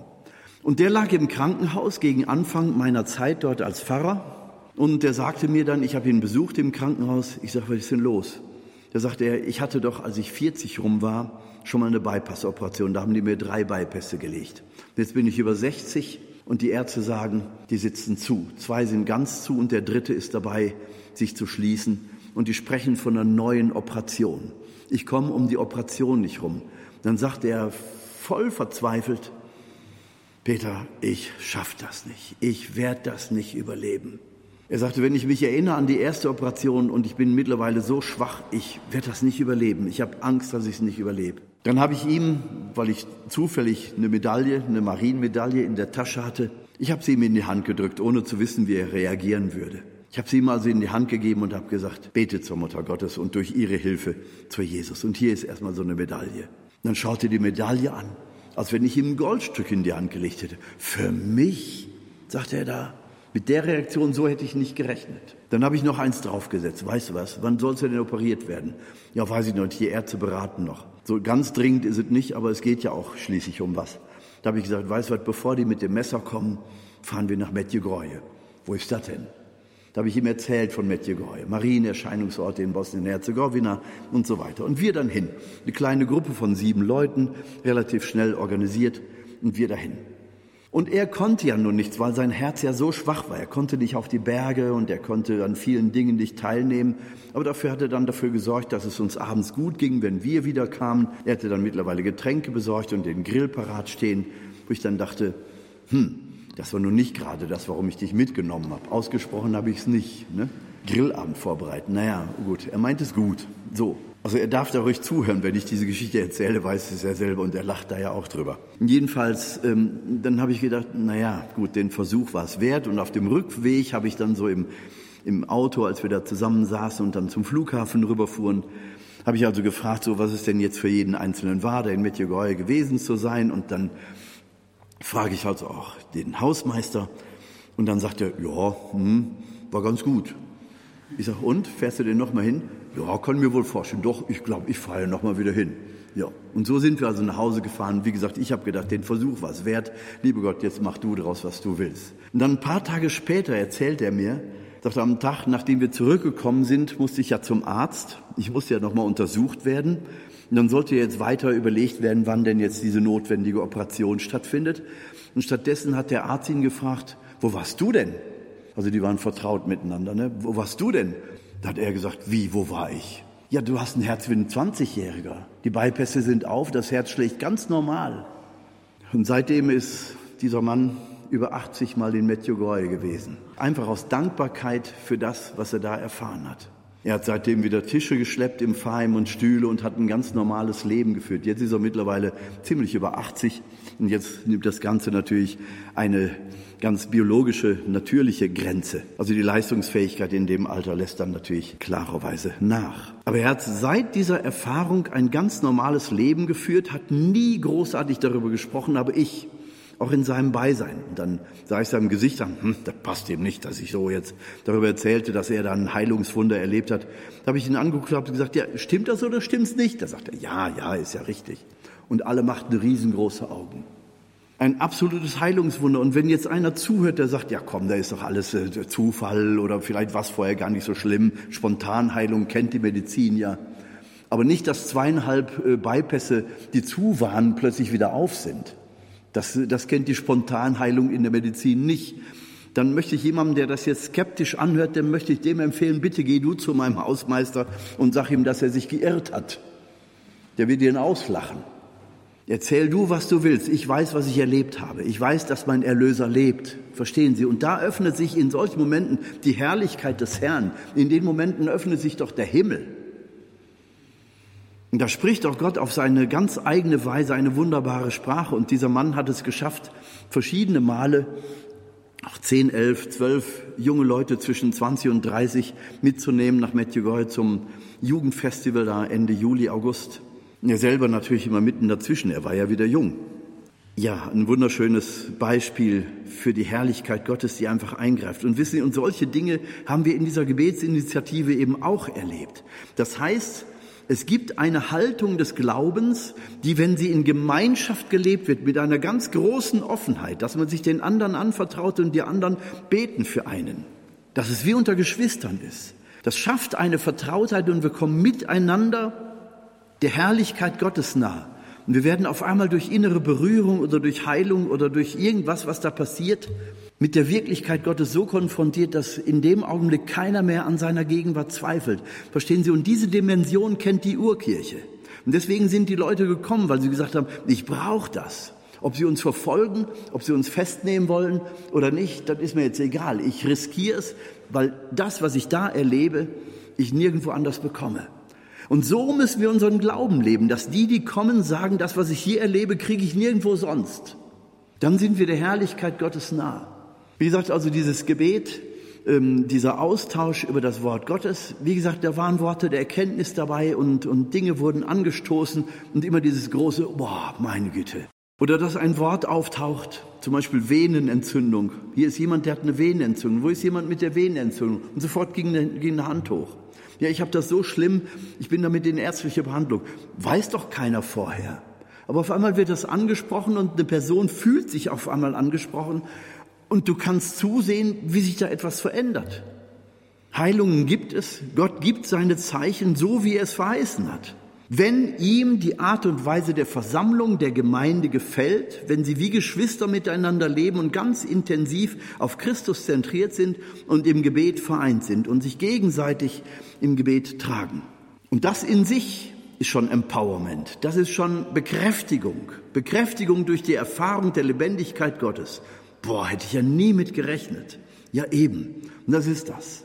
Und der lag im Krankenhaus gegen Anfang meiner Zeit dort als Pfarrer. Und der sagte mir dann, ich habe ihn besucht im Krankenhaus. Ich sage, was ist denn los? Da sagte er, ich hatte doch, als ich 40 rum war, schon mal eine Bypass-Operation. Da haben die mir drei Bypässe gelegt. Jetzt bin ich über 60 und die Ärzte sagen, die sitzen zu. Zwei sind ganz zu und der dritte ist dabei, sich zu schließen und die sprechen von einer neuen Operation. Ich komme um die Operation nicht rum. Dann sagt er voll verzweifelt, Peter, ich schaff das nicht. Ich werde das nicht überleben. Er sagte, wenn ich mich erinnere an die erste Operation und ich bin mittlerweile so schwach, ich werde das nicht überleben. Ich habe Angst, dass ich es nicht überlebe. Dann habe ich ihm, weil ich zufällig eine Medaille, eine Marienmedaille in der Tasche hatte, ich habe sie ihm in die Hand gedrückt, ohne zu wissen, wie er reagieren würde. Ich habe sie ihm also in die Hand gegeben und habe gesagt, bete zur Mutter Gottes und durch ihre Hilfe zu Jesus. Und hier ist erstmal so eine Medaille. Und dann schaute die Medaille an, als wenn ich ihm ein Goldstück in die Hand gelegt hätte. Für mich, sagte er da, mit der Reaktion, so hätte ich nicht gerechnet. Dann habe ich noch eins draufgesetzt. Weißt du was? Wann soll es denn operiert werden? Ja, weiß ich noch. Die Ärzte beraten noch. So ganz dringend ist es nicht, aber es geht ja auch schließlich um was. Da habe ich gesagt, weißt du was? Bevor die mit dem Messer kommen, fahren wir nach Medjugorje. Wo ist das denn? Da habe ich ihm erzählt von Medjugorje, Marienerscheinungsorte in Bosnien-Herzegowina und so weiter. Und wir dann hin. Eine kleine Gruppe von sieben Leuten, relativ schnell organisiert, und wir dahin. Und er konnte ja nun nichts, weil sein Herz ja so schwach war. Er konnte nicht auf die Berge und er konnte an vielen Dingen nicht teilnehmen. Aber dafür hat er dann dafür gesorgt, dass es uns abends gut ging, wenn wir wieder kamen. Er hatte dann mittlerweile Getränke besorgt und den Grill parat stehen, wo ich dann dachte, hm, das war nun nicht gerade das, warum ich dich mitgenommen habe. Ausgesprochen habe ich es nicht. Ne? Grillabend vorbereiten. Naja, gut, er meint es gut. So. Also er darf da ruhig zuhören, wenn ich diese Geschichte erzähle, weiß es er selber und er lacht da ja auch drüber. Jedenfalls, ähm, dann habe ich gedacht, naja, gut, den Versuch war es wert und auf dem Rückweg habe ich dann so im, im Auto, als wir da zusammen saßen und dann zum Flughafen rüberfuhren, habe ich also gefragt, so was es denn jetzt für jeden Einzelnen war, der in Medjugorje gewesen zu sein und dann frage ich also auch den Hausmeister und dann sagt er, ja, hm, war ganz gut. Ich sage, und, fährst du denn noch mal hin? Ja, kann mir wohl vorstellen. Doch, ich glaube, ich fahre noch mal wieder hin. Ja, und so sind wir also nach Hause gefahren. Wie gesagt, ich habe gedacht, den Versuch war es wert. Liebe Gott, jetzt mach du daraus, was du willst. Und dann ein paar Tage später erzählt er mir, sagt er, am Tag, nachdem wir zurückgekommen sind, musste ich ja zum Arzt. Ich musste ja noch mal untersucht werden. Und dann sollte jetzt weiter überlegt werden, wann denn jetzt diese notwendige Operation stattfindet. Und stattdessen hat der Arzt ihn gefragt, wo warst du denn? Also die waren vertraut miteinander, ne? Wo warst du denn? Da hat er gesagt, wie, wo war ich? Ja, du hast ein Herz wie ein 20-Jähriger. Die Beipässe sind auf, das Herz schlägt ganz normal. Und seitdem ist dieser Mann über 80 Mal in Medjugorje gewesen. Einfach aus Dankbarkeit für das, was er da erfahren hat. Er hat seitdem wieder Tische geschleppt im Pfarrheim und Stühle und hat ein ganz normales Leben geführt. Jetzt ist er mittlerweile ziemlich über 80 und jetzt nimmt das Ganze natürlich eine ganz biologische, natürliche Grenze. Also die Leistungsfähigkeit in dem Alter lässt dann natürlich klarerweise nach. Aber er hat seit dieser Erfahrung ein ganz normales Leben geführt, hat nie großartig darüber gesprochen, aber ich auch in seinem Beisein. Und dann sah ich seinem Gesicht an, hm, das passt ihm nicht, dass ich so jetzt darüber erzählte, dass er dann ein Heilungswunder erlebt hat. Da habe ich ihn angeguckt und gesagt, ja, stimmt das oder stimmt's nicht? Da sagt er, ja, ja, ist ja richtig. Und alle machten riesengroße Augen. Ein absolutes Heilungswunder. Und wenn jetzt einer zuhört, der sagt, ja komm, da ist doch alles äh, Zufall oder vielleicht was vorher gar nicht so schlimm. Spontanheilung kennt die Medizin ja. Aber nicht, dass zweieinhalb äh, Bypässe, die zu waren, plötzlich wieder auf sind. Das, das kennt die Spontanheilung in der Medizin nicht. Dann möchte ich jemandem, der das jetzt skeptisch anhört, dem möchte ich dem empfehlen, bitte geh du zu meinem Hausmeister und sag ihm, dass er sich geirrt hat. Der wird ihn auslachen. Erzähl du, was du willst. Ich weiß, was ich erlebt habe. Ich weiß, dass mein Erlöser lebt. Verstehen Sie? Und da öffnet sich in solchen Momenten die Herrlichkeit des Herrn. In den Momenten öffnet sich doch der Himmel. Und da spricht auch Gott auf seine ganz eigene Weise eine wunderbare Sprache. Und dieser Mann hat es geschafft, verschiedene Male, auch 10, 11, 12 junge Leute zwischen 20 und 30 mitzunehmen nach Medjugorje zum Jugendfestival da Ende Juli, August. Und er selber natürlich immer mitten dazwischen. Er war ja wieder jung. Ja, ein wunderschönes Beispiel für die Herrlichkeit Gottes, die einfach eingreift. Und wissen Sie, und solche Dinge haben wir in dieser Gebetsinitiative eben auch erlebt. Das heißt, es gibt eine Haltung des Glaubens, die, wenn sie in Gemeinschaft gelebt wird, mit einer ganz großen Offenheit, dass man sich den anderen anvertraut und die anderen beten für einen, dass es wie unter Geschwistern ist. Das schafft eine Vertrautheit und wir kommen miteinander der Herrlichkeit Gottes nah. Und wir werden auf einmal durch innere Berührung oder durch Heilung oder durch irgendwas, was da passiert, mit der Wirklichkeit Gottes so konfrontiert, dass in dem Augenblick keiner mehr an seiner Gegenwart zweifelt. Verstehen Sie? Und diese Dimension kennt die Urkirche. Und deswegen sind die Leute gekommen, weil sie gesagt haben, ich brauche das. Ob sie uns verfolgen, ob sie uns festnehmen wollen oder nicht, das ist mir jetzt egal. Ich riskiere es, weil das, was ich da erlebe, ich nirgendwo anders bekomme. Und so müssen wir unseren Glauben leben, dass die, die kommen, sagen, das, was ich hier erlebe, kriege ich nirgendwo sonst. Dann sind wir der Herrlichkeit Gottes nah. Wie gesagt, also dieses Gebet, ähm, dieser Austausch über das Wort Gottes, wie gesagt, da waren Worte der Erkenntnis dabei und, und Dinge wurden angestoßen und immer dieses große, boah, meine Güte. Oder dass ein Wort auftaucht, zum Beispiel Venenentzündung. Hier ist jemand, der hat eine Venenentzündung. Wo ist jemand mit der Venenentzündung? Und sofort ging eine, ging eine Hand hoch. Ja, ich habe das so schlimm, ich bin damit in ärztlicher Behandlung. Weiß doch keiner vorher. Aber auf einmal wird das angesprochen und eine Person fühlt sich auf einmal angesprochen und du kannst zusehen, wie sich da etwas verändert. Heilungen gibt es, Gott gibt seine Zeichen so, wie er es verheißen hat. Wenn ihm die Art und Weise der Versammlung der Gemeinde gefällt, wenn sie wie Geschwister miteinander leben und ganz intensiv auf Christus zentriert sind und im Gebet vereint sind und sich gegenseitig im Gebet tragen. Und das in sich ist schon Empowerment, das ist schon Bekräftigung, Bekräftigung durch die Erfahrung der Lebendigkeit Gottes. Boah, hätte ich ja nie mit gerechnet. Ja, eben. Und das ist das.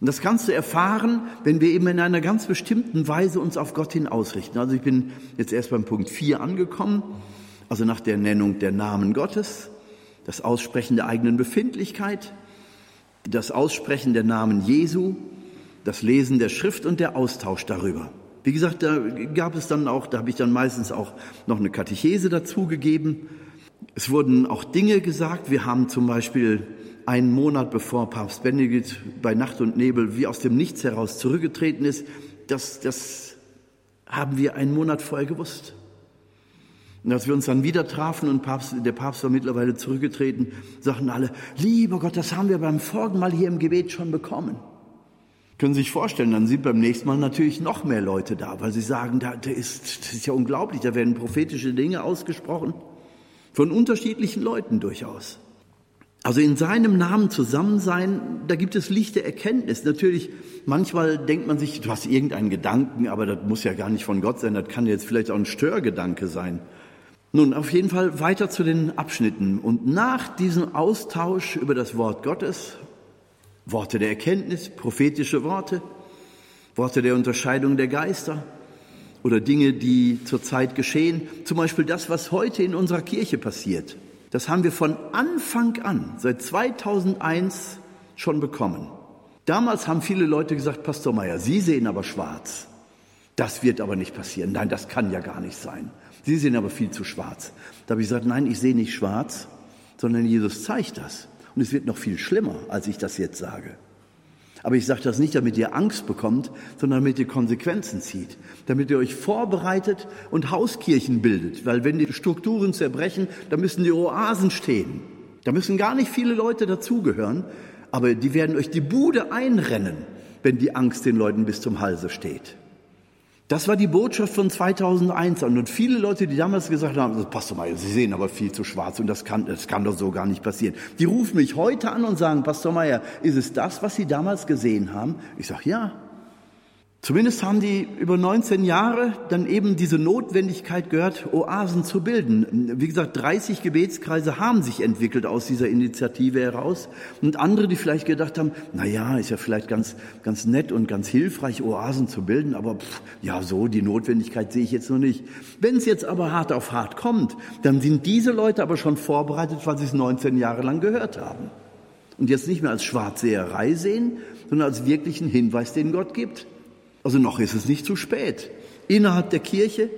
Und das kannst du erfahren, wenn wir eben in einer ganz bestimmten Weise uns auf Gott hin ausrichten. Also ich bin jetzt erst beim Punkt 4 angekommen, also nach der Nennung der Namen Gottes, das Aussprechen der eigenen Befindlichkeit, das Aussprechen der Namen Jesu, das Lesen der Schrift und der Austausch darüber. Wie gesagt, da gab es dann auch, da habe ich dann meistens auch noch eine Katechese dazugegeben es wurden auch Dinge gesagt. Wir haben zum Beispiel einen Monat bevor Papst Benedikt bei Nacht und Nebel wie aus dem Nichts heraus zurückgetreten ist, das, das haben wir einen Monat vorher gewusst. Und als wir uns dann wieder trafen und Papst, der Papst war mittlerweile zurückgetreten, sagten alle, lieber Gott, das haben wir beim vorigen Mal hier im Gebet schon bekommen. Können Sie sich vorstellen, dann sind beim nächsten Mal natürlich noch mehr Leute da, weil sie sagen, da, da ist, das ist ja unglaublich, da werden prophetische Dinge ausgesprochen. Von unterschiedlichen Leuten durchaus. Also in seinem Namen zusammen sein, da gibt es lichte Erkenntnis. Natürlich, manchmal denkt man sich, du hast irgendeinen Gedanken, aber das muss ja gar nicht von Gott sein, das kann jetzt vielleicht auch ein Störgedanke sein. Nun, auf jeden Fall weiter zu den Abschnitten. Und nach diesem Austausch über das Wort Gottes, Worte der Erkenntnis, prophetische Worte, Worte der Unterscheidung der Geister, oder Dinge, die zurzeit geschehen. Zum Beispiel das, was heute in unserer Kirche passiert. Das haben wir von Anfang an, seit 2001 schon bekommen. Damals haben viele Leute gesagt, Pastor Meier, Sie sehen aber schwarz. Das wird aber nicht passieren. Nein, das kann ja gar nicht sein. Sie sehen aber viel zu schwarz. Da habe ich gesagt, nein, ich sehe nicht schwarz, sondern Jesus zeigt das. Und es wird noch viel schlimmer, als ich das jetzt sage. Aber ich sage das nicht, damit ihr Angst bekommt, sondern damit ihr Konsequenzen zieht, damit ihr euch vorbereitet und Hauskirchen bildet. Weil wenn die Strukturen zerbrechen, dann müssen die Oasen stehen. Da müssen gar nicht viele Leute dazugehören, aber die werden euch die Bude einrennen, wenn die Angst den Leuten bis zum Halse steht. Das war die Botschaft von 2001 und viele Leute, die damals gesagt haben, Pastor Meier, Sie sehen aber viel zu schwarz und das kann, das kann doch so gar nicht passieren. Die rufen mich heute an und sagen, Pastor Meier, ist es das, was Sie damals gesehen haben? Ich sage, ja. Zumindest haben die über 19 Jahre dann eben diese Notwendigkeit gehört, Oasen zu bilden. Wie gesagt, 30 Gebetskreise haben sich entwickelt aus dieser Initiative heraus. Und andere, die vielleicht gedacht haben, na ja, ist ja vielleicht ganz, ganz nett und ganz hilfreich, Oasen zu bilden, aber pff, ja, so, die Notwendigkeit sehe ich jetzt noch nicht. Wenn es jetzt aber hart auf hart kommt, dann sind diese Leute aber schon vorbereitet, weil sie es 19 Jahre lang gehört haben. Und jetzt nicht mehr als Schwarzseherei sehen, sondern als wirklichen Hinweis, den Gott gibt. Also noch ist es nicht zu spät. Innerhalb der Kirche,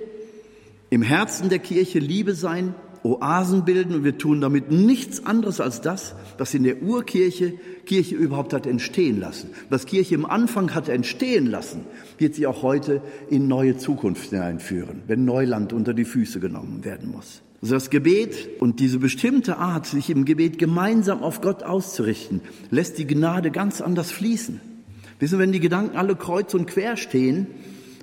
im Herzen der Kirche Liebe sein, Oasen bilden und wir tun damit nichts anderes als das, was in der Urkirche Kirche überhaupt hat entstehen lassen. Was Kirche im Anfang hat entstehen lassen, wird sie auch heute in neue Zukunft hineinführen, wenn Neuland unter die Füße genommen werden muss. Also das Gebet und diese bestimmte Art, sich im Gebet gemeinsam auf Gott auszurichten, lässt die Gnade ganz anders fließen. Wissen, wenn die Gedanken alle kreuz und quer stehen,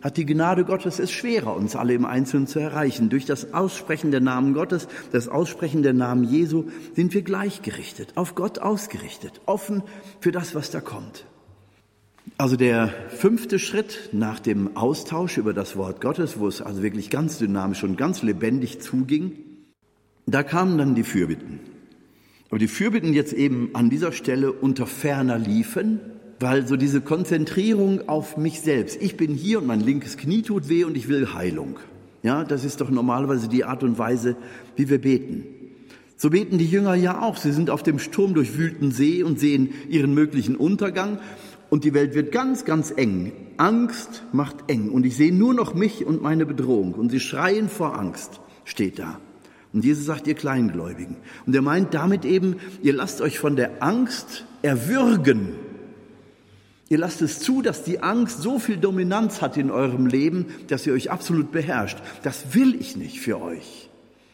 hat die Gnade Gottes es schwerer, uns alle im Einzelnen zu erreichen. Durch das Aussprechen der Namen Gottes, das Aussprechen der Namen Jesu sind wir gleichgerichtet, auf Gott ausgerichtet, offen für das, was da kommt. Also der fünfte Schritt nach dem Austausch über das Wort Gottes, wo es also wirklich ganz dynamisch und ganz lebendig zuging, da kamen dann die Fürbitten. Aber die Fürbitten jetzt eben an dieser Stelle unter ferner liefen, weil so diese Konzentrierung auf mich selbst. Ich bin hier und mein linkes Knie tut weh und ich will Heilung. Ja, das ist doch normalerweise die Art und Weise, wie wir beten. So beten die Jünger ja auch. Sie sind auf dem Sturm durchwühlten See und sehen ihren möglichen Untergang und die Welt wird ganz, ganz eng. Angst macht eng und ich sehe nur noch mich und meine Bedrohung und sie schreien vor Angst, steht da. Und Jesus sagt, ihr Kleingläubigen. Und er meint damit eben, ihr lasst euch von der Angst erwürgen Ihr lasst es zu, dass die Angst so viel Dominanz hat in eurem Leben, dass ihr euch absolut beherrscht. Das will ich nicht für euch.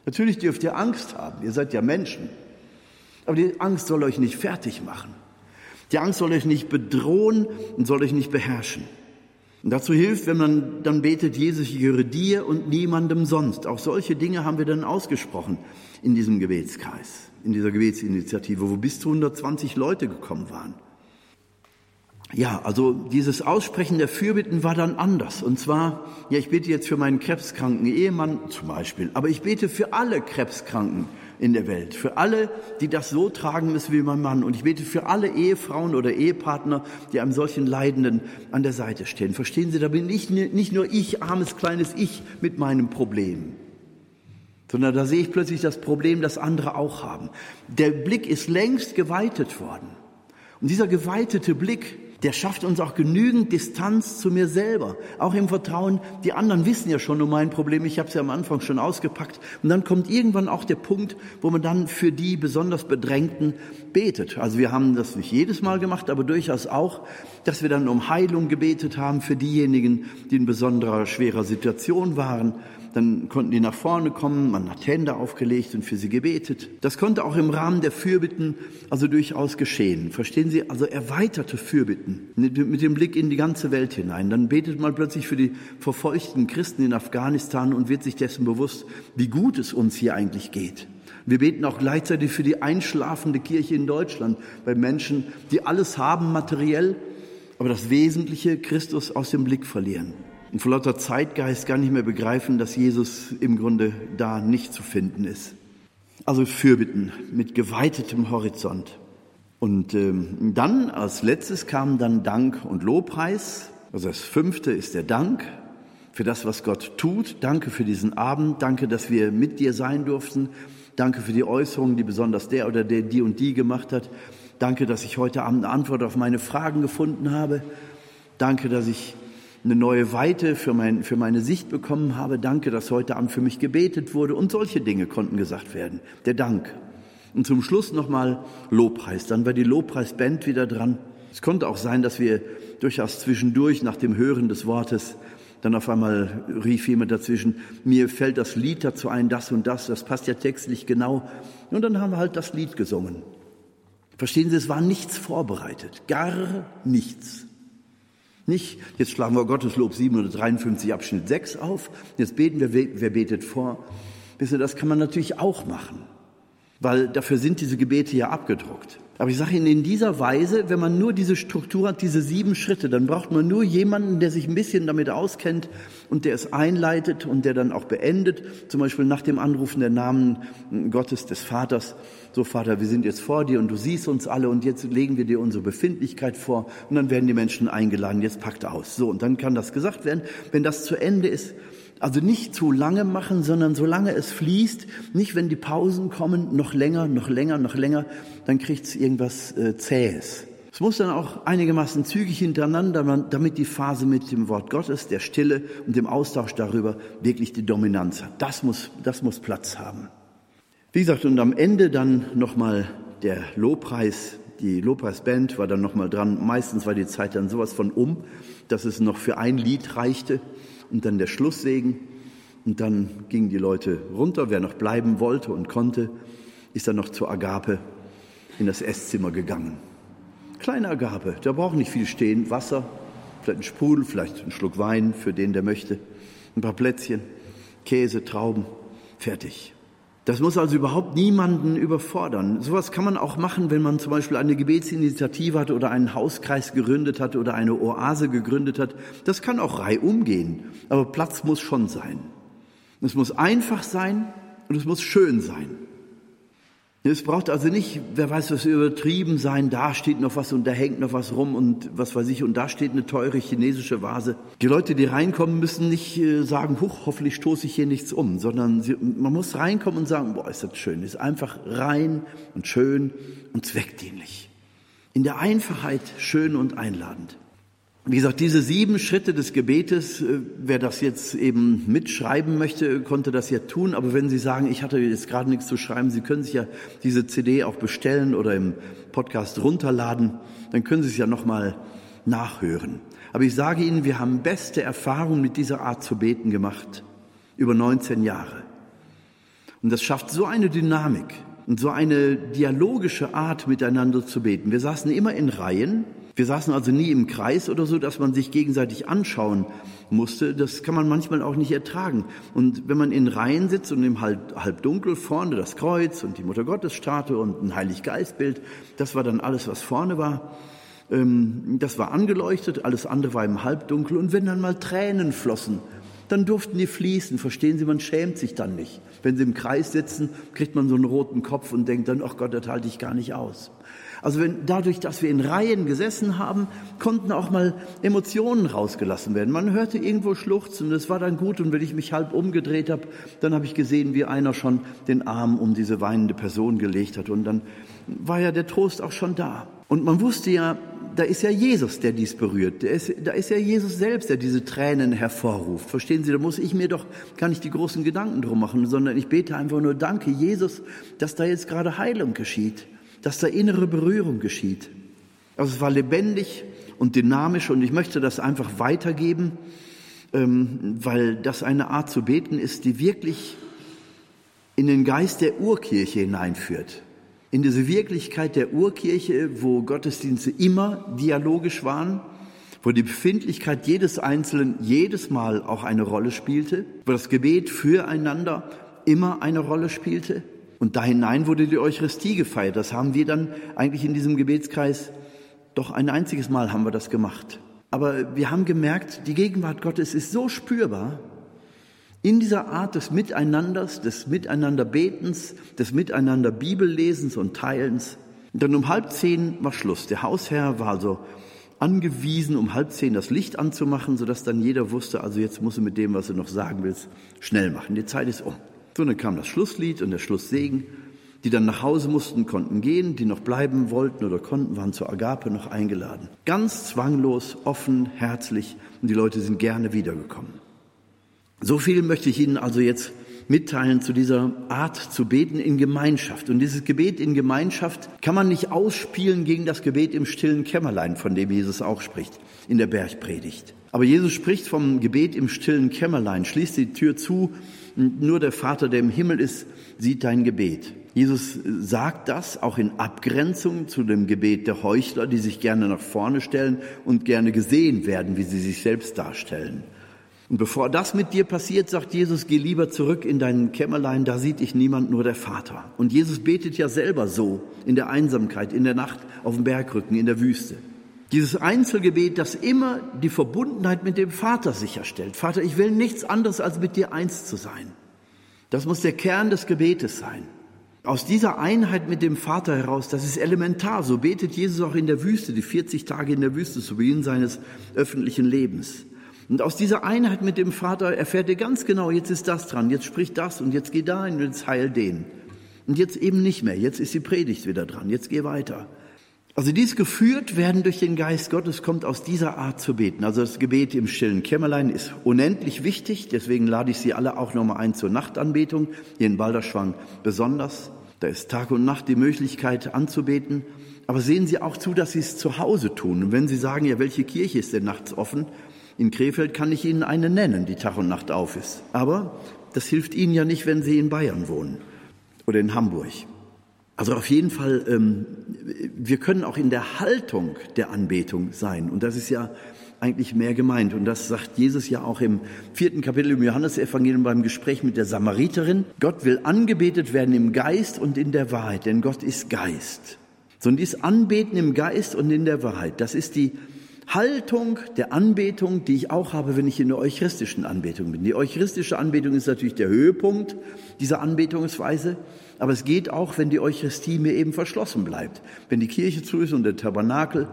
Natürlich dürft ihr Angst haben, ihr seid ja Menschen. Aber die Angst soll euch nicht fertig machen. Die Angst soll euch nicht bedrohen und soll euch nicht beherrschen. Und dazu hilft, wenn man dann betet, Jesus, ich gehöre dir und niemandem sonst. Auch solche Dinge haben wir dann ausgesprochen in diesem Gebetskreis, in dieser Gebetsinitiative, wo bis zu 120 Leute gekommen waren. Ja, also dieses Aussprechen der Fürbitten war dann anders. Und zwar, ja, ich bete jetzt für meinen krebskranken Ehemann zum Beispiel, aber ich bete für alle Krebskranken in der Welt, für alle, die das so tragen müssen wie mein Mann. Und ich bete für alle Ehefrauen oder Ehepartner, die einem solchen Leidenden an der Seite stehen. Verstehen Sie, da bin ich nicht nur ich, armes kleines Ich mit meinem Problem, sondern da sehe ich plötzlich das Problem, das andere auch haben. Der Blick ist längst geweitet worden. Und dieser geweitete Blick, der schafft uns auch genügend Distanz zu mir selber. Auch im Vertrauen, die anderen wissen ja schon um mein Problem, ich habe es ja am Anfang schon ausgepackt. Und dann kommt irgendwann auch der Punkt, wo man dann für die besonders Bedrängten betet. Also wir haben das nicht jedes Mal gemacht, aber durchaus auch, dass wir dann um Heilung gebetet haben für diejenigen, die in besonderer schwerer Situation waren dann konnten die nach vorne kommen, man hat Hände aufgelegt und für sie gebetet. Das konnte auch im Rahmen der Fürbitten also durchaus geschehen. Verstehen Sie? Also erweiterte Fürbitten mit dem Blick in die ganze Welt hinein. Dann betet man plötzlich für die verfolgten Christen in Afghanistan und wird sich dessen bewusst, wie gut es uns hier eigentlich geht. Wir beten auch gleichzeitig für die einschlafende Kirche in Deutschland, bei Menschen, die alles haben materiell, aber das Wesentliche Christus aus dem Blick verlieren und vor lauter Zeitgeist gar nicht mehr begreifen, dass Jesus im Grunde da nicht zu finden ist. Also Fürbitten mit geweitetem Horizont. Und ähm, dann als letztes kam dann Dank und Lobpreis. Also das fünfte ist der Dank für das, was Gott tut. Danke für diesen Abend. Danke, dass wir mit dir sein durften. Danke für die Äußerungen, die besonders der oder der die und die gemacht hat. Danke, dass ich heute Abend eine Antwort auf meine Fragen gefunden habe. Danke, dass ich eine neue Weite für, mein, für meine Sicht bekommen habe. Danke, dass heute Abend für mich gebetet wurde. Und solche Dinge konnten gesagt werden. Der Dank. Und zum Schluss nochmal Lobpreis. Dann war die Lobpreisband wieder dran. Es konnte auch sein, dass wir durchaus zwischendurch nach dem Hören des Wortes dann auf einmal rief jemand dazwischen, mir fällt das Lied dazu ein, das und das, das passt ja textlich genau. Und dann haben wir halt das Lied gesungen. Verstehen Sie, es war nichts vorbereitet, gar nichts. Nicht, jetzt schlagen wir Gotteslob 753 Abschnitt 6 auf, jetzt beten wir, wer betet vor. Wissen Sie, das kann man natürlich auch machen, weil dafür sind diese Gebete ja abgedruckt. Aber ich sage Ihnen, in dieser Weise, wenn man nur diese Struktur hat, diese sieben Schritte, dann braucht man nur jemanden, der sich ein bisschen damit auskennt und der es einleitet und der dann auch beendet. Zum Beispiel nach dem Anrufen der Namen Gottes des Vaters. So Vater, wir sind jetzt vor dir und du siehst uns alle und jetzt legen wir dir unsere Befindlichkeit vor und dann werden die Menschen eingeladen, jetzt packt aus. So, und dann kann das gesagt werden. Wenn das zu Ende ist, also nicht zu lange machen, sondern solange es fließt, nicht wenn die Pausen kommen, noch länger, noch länger, noch länger, dann kriegt es irgendwas äh, Zähes. Es muss dann auch einigermaßen zügig hintereinander, damit die Phase mit dem Wort Gottes, der Stille und dem Austausch darüber wirklich die Dominanz hat. Das muss, das muss Platz haben. Wie gesagt, und am Ende dann nochmal der Lobpreis. Die Lobpreisband war dann nochmal dran. Meistens war die Zeit dann sowas von um, dass es noch für ein Lied reichte und dann der Schlusssegen. Und dann gingen die Leute runter. Wer noch bleiben wollte und konnte, ist dann noch zur Agape in das Esszimmer gegangen. Kleine Agape, da braucht nicht viel stehen. Wasser, vielleicht ein Sprudel, vielleicht ein Schluck Wein für den, der möchte. Ein paar Plätzchen, Käse, Trauben, fertig. Das muss also überhaupt niemanden überfordern. Sowas kann man auch machen, wenn man zum Beispiel eine Gebetsinitiative hat oder einen Hauskreis gegründet hat oder eine Oase gegründet hat. Das kann auch reihum gehen. Aber Platz muss schon sein. Es muss einfach sein und es muss schön sein. Es braucht also nicht, wer weiß, was übertrieben sein, da steht noch was und da hängt noch was rum und was weiß ich und da steht eine teure chinesische Vase. Die Leute, die reinkommen, müssen nicht äh, sagen, huch, hoffentlich stoße ich hier nichts um, sondern sie, man muss reinkommen und sagen, boah, ist das schön, ist einfach rein und schön und zweckdienlich. In der Einfachheit schön und einladend. Wie gesagt, diese sieben Schritte des Gebetes, äh, wer das jetzt eben mitschreiben möchte, konnte das ja tun. Aber wenn Sie sagen, ich hatte jetzt gerade nichts zu schreiben, Sie können sich ja diese CD auch bestellen oder im Podcast runterladen, dann können Sie es ja nochmal nachhören. Aber ich sage Ihnen, wir haben beste Erfahrungen mit dieser Art zu beten gemacht. Über 19 Jahre. Und das schafft so eine Dynamik und so eine dialogische Art miteinander zu beten. Wir saßen immer in Reihen wir saßen also nie im Kreis oder so, dass man sich gegenseitig anschauen musste. Das kann man manchmal auch nicht ertragen. Und wenn man in Reihen sitzt und im halb, halb dunkel vorne das Kreuz und die Mutter Gottes Statue und ein Heiliggeistbild, das war dann alles, was vorne war. Ähm, das war angeleuchtet, alles andere war im Halbdunkel. Und wenn dann mal Tränen flossen, dann durften die fließen. Verstehen Sie, man schämt sich dann nicht. Wenn Sie im Kreis sitzen, kriegt man so einen roten Kopf und denkt dann, ach Gott, das halte ich gar nicht aus. Also wenn, dadurch, dass wir in Reihen gesessen haben, konnten auch mal Emotionen rausgelassen werden. Man hörte irgendwo schluchzen, das war dann gut. Und wenn ich mich halb umgedreht habe, dann habe ich gesehen, wie einer schon den Arm um diese weinende Person gelegt hat. Und dann war ja der Trost auch schon da. Und man wusste ja, da ist ja Jesus, der dies berührt. Ist, da ist ja Jesus selbst, der diese Tränen hervorruft. Verstehen Sie, da muss ich mir doch gar nicht die großen Gedanken drum machen, sondern ich bete einfach nur, danke Jesus, dass da jetzt gerade Heilung geschieht dass da innere Berührung geschieht. Also es war lebendig und dynamisch und ich möchte das einfach weitergeben. ähm, weil das eine Art zu beten ist, die wirklich in den Geist der Urkirche hineinführt. In diese Wirklichkeit der Urkirche, wo Gottesdienste immer dialogisch waren, wo die Befindlichkeit jedes Einzelnen jedes Mal auch eine Rolle spielte, wo das Gebet füreinander immer eine Rolle spielte. Und da hinein wurde die Eucharistie gefeiert. Das haben wir dann eigentlich in diesem Gebetskreis doch ein einziges Mal haben wir das gemacht. Aber wir haben gemerkt, die Gegenwart Gottes ist so spürbar in dieser Art des Miteinanders, des Miteinanderbetens, des Miteinander Bibellesens und Teilens. Dann um halb zehn war Schluss. Der Hausherr war also angewiesen, um halb zehn das Licht anzumachen, sodass dann jeder wusste, also jetzt muss er mit dem, was er noch sagen will, schnell machen. Die Zeit ist um. So, dann kam das Schlusslied und der Schlusssegen. Die dann nach Hause mussten, konnten gehen, die noch bleiben wollten oder konnten, waren zur Agape noch eingeladen. Ganz zwanglos, offen, herzlich und die Leute sind gerne wiedergekommen. So viel möchte ich Ihnen also jetzt mitteilen zu dieser Art zu beten in Gemeinschaft. Und dieses Gebet in Gemeinschaft kann man nicht ausspielen gegen das Gebet im stillen Kämmerlein, von dem Jesus auch spricht in der Bergpredigt. Aber Jesus spricht vom Gebet im stillen Kämmerlein, schließt die Tür zu, nur der Vater, der im Himmel ist, sieht dein Gebet. Jesus sagt das auch in Abgrenzung zu dem Gebet der Heuchler, die sich gerne nach vorne stellen und gerne gesehen werden, wie sie sich selbst darstellen. Und bevor das mit dir passiert, sagt Jesus, geh lieber zurück in dein Kämmerlein, da sieht dich niemand, nur der Vater. Und Jesus betet ja selber so in der Einsamkeit, in der Nacht, auf dem Bergrücken, in der Wüste. Dieses Einzelgebet, das immer die Verbundenheit mit dem Vater sicherstellt. Vater, ich will nichts anderes, als mit dir eins zu sein. Das muss der Kern des Gebetes sein. Aus dieser Einheit mit dem Vater heraus, das ist elementar. So betet Jesus auch in der Wüste, die 40 Tage in der Wüste zu Beginn seines öffentlichen Lebens. Und aus dieser Einheit mit dem Vater erfährt er ganz genau, jetzt ist das dran, jetzt spricht das und jetzt geh dahin und jetzt heil den. Und jetzt eben nicht mehr, jetzt ist die Predigt wieder dran, jetzt geh weiter. Also dies geführt werden durch den Geist Gottes kommt aus dieser Art zu beten. Also das Gebet im stillen Kämmerlein ist unendlich wichtig, deswegen lade ich Sie alle auch nochmal ein zur Nachtanbetung, hier in Balderschwang besonders. Da ist Tag und Nacht die Möglichkeit anzubeten. Aber sehen Sie auch zu, dass Sie es zu Hause tun. Und wenn Sie sagen, ja, welche Kirche ist denn nachts offen? In Krefeld kann ich Ihnen eine nennen, die Tag und Nacht auf ist. Aber das hilft Ihnen ja nicht, wenn Sie in Bayern wohnen oder in Hamburg. Also auf jeden Fall, ähm, wir können auch in der Haltung der Anbetung sein. Und das ist ja eigentlich mehr gemeint. Und das sagt Jesus ja auch im vierten Kapitel im Johannesevangelium beim Gespräch mit der Samariterin. Gott will angebetet werden im Geist und in der Wahrheit, denn Gott ist Geist. So, und dies Anbeten im Geist und in der Wahrheit, das ist die Haltung der Anbetung, die ich auch habe, wenn ich in der eucharistischen Anbetung bin. Die eucharistische Anbetung ist natürlich der Höhepunkt dieser Anbetungsweise, aber es geht auch, wenn die Eucharistie mir eben verschlossen bleibt. Wenn die Kirche zu ist und der Tabernakel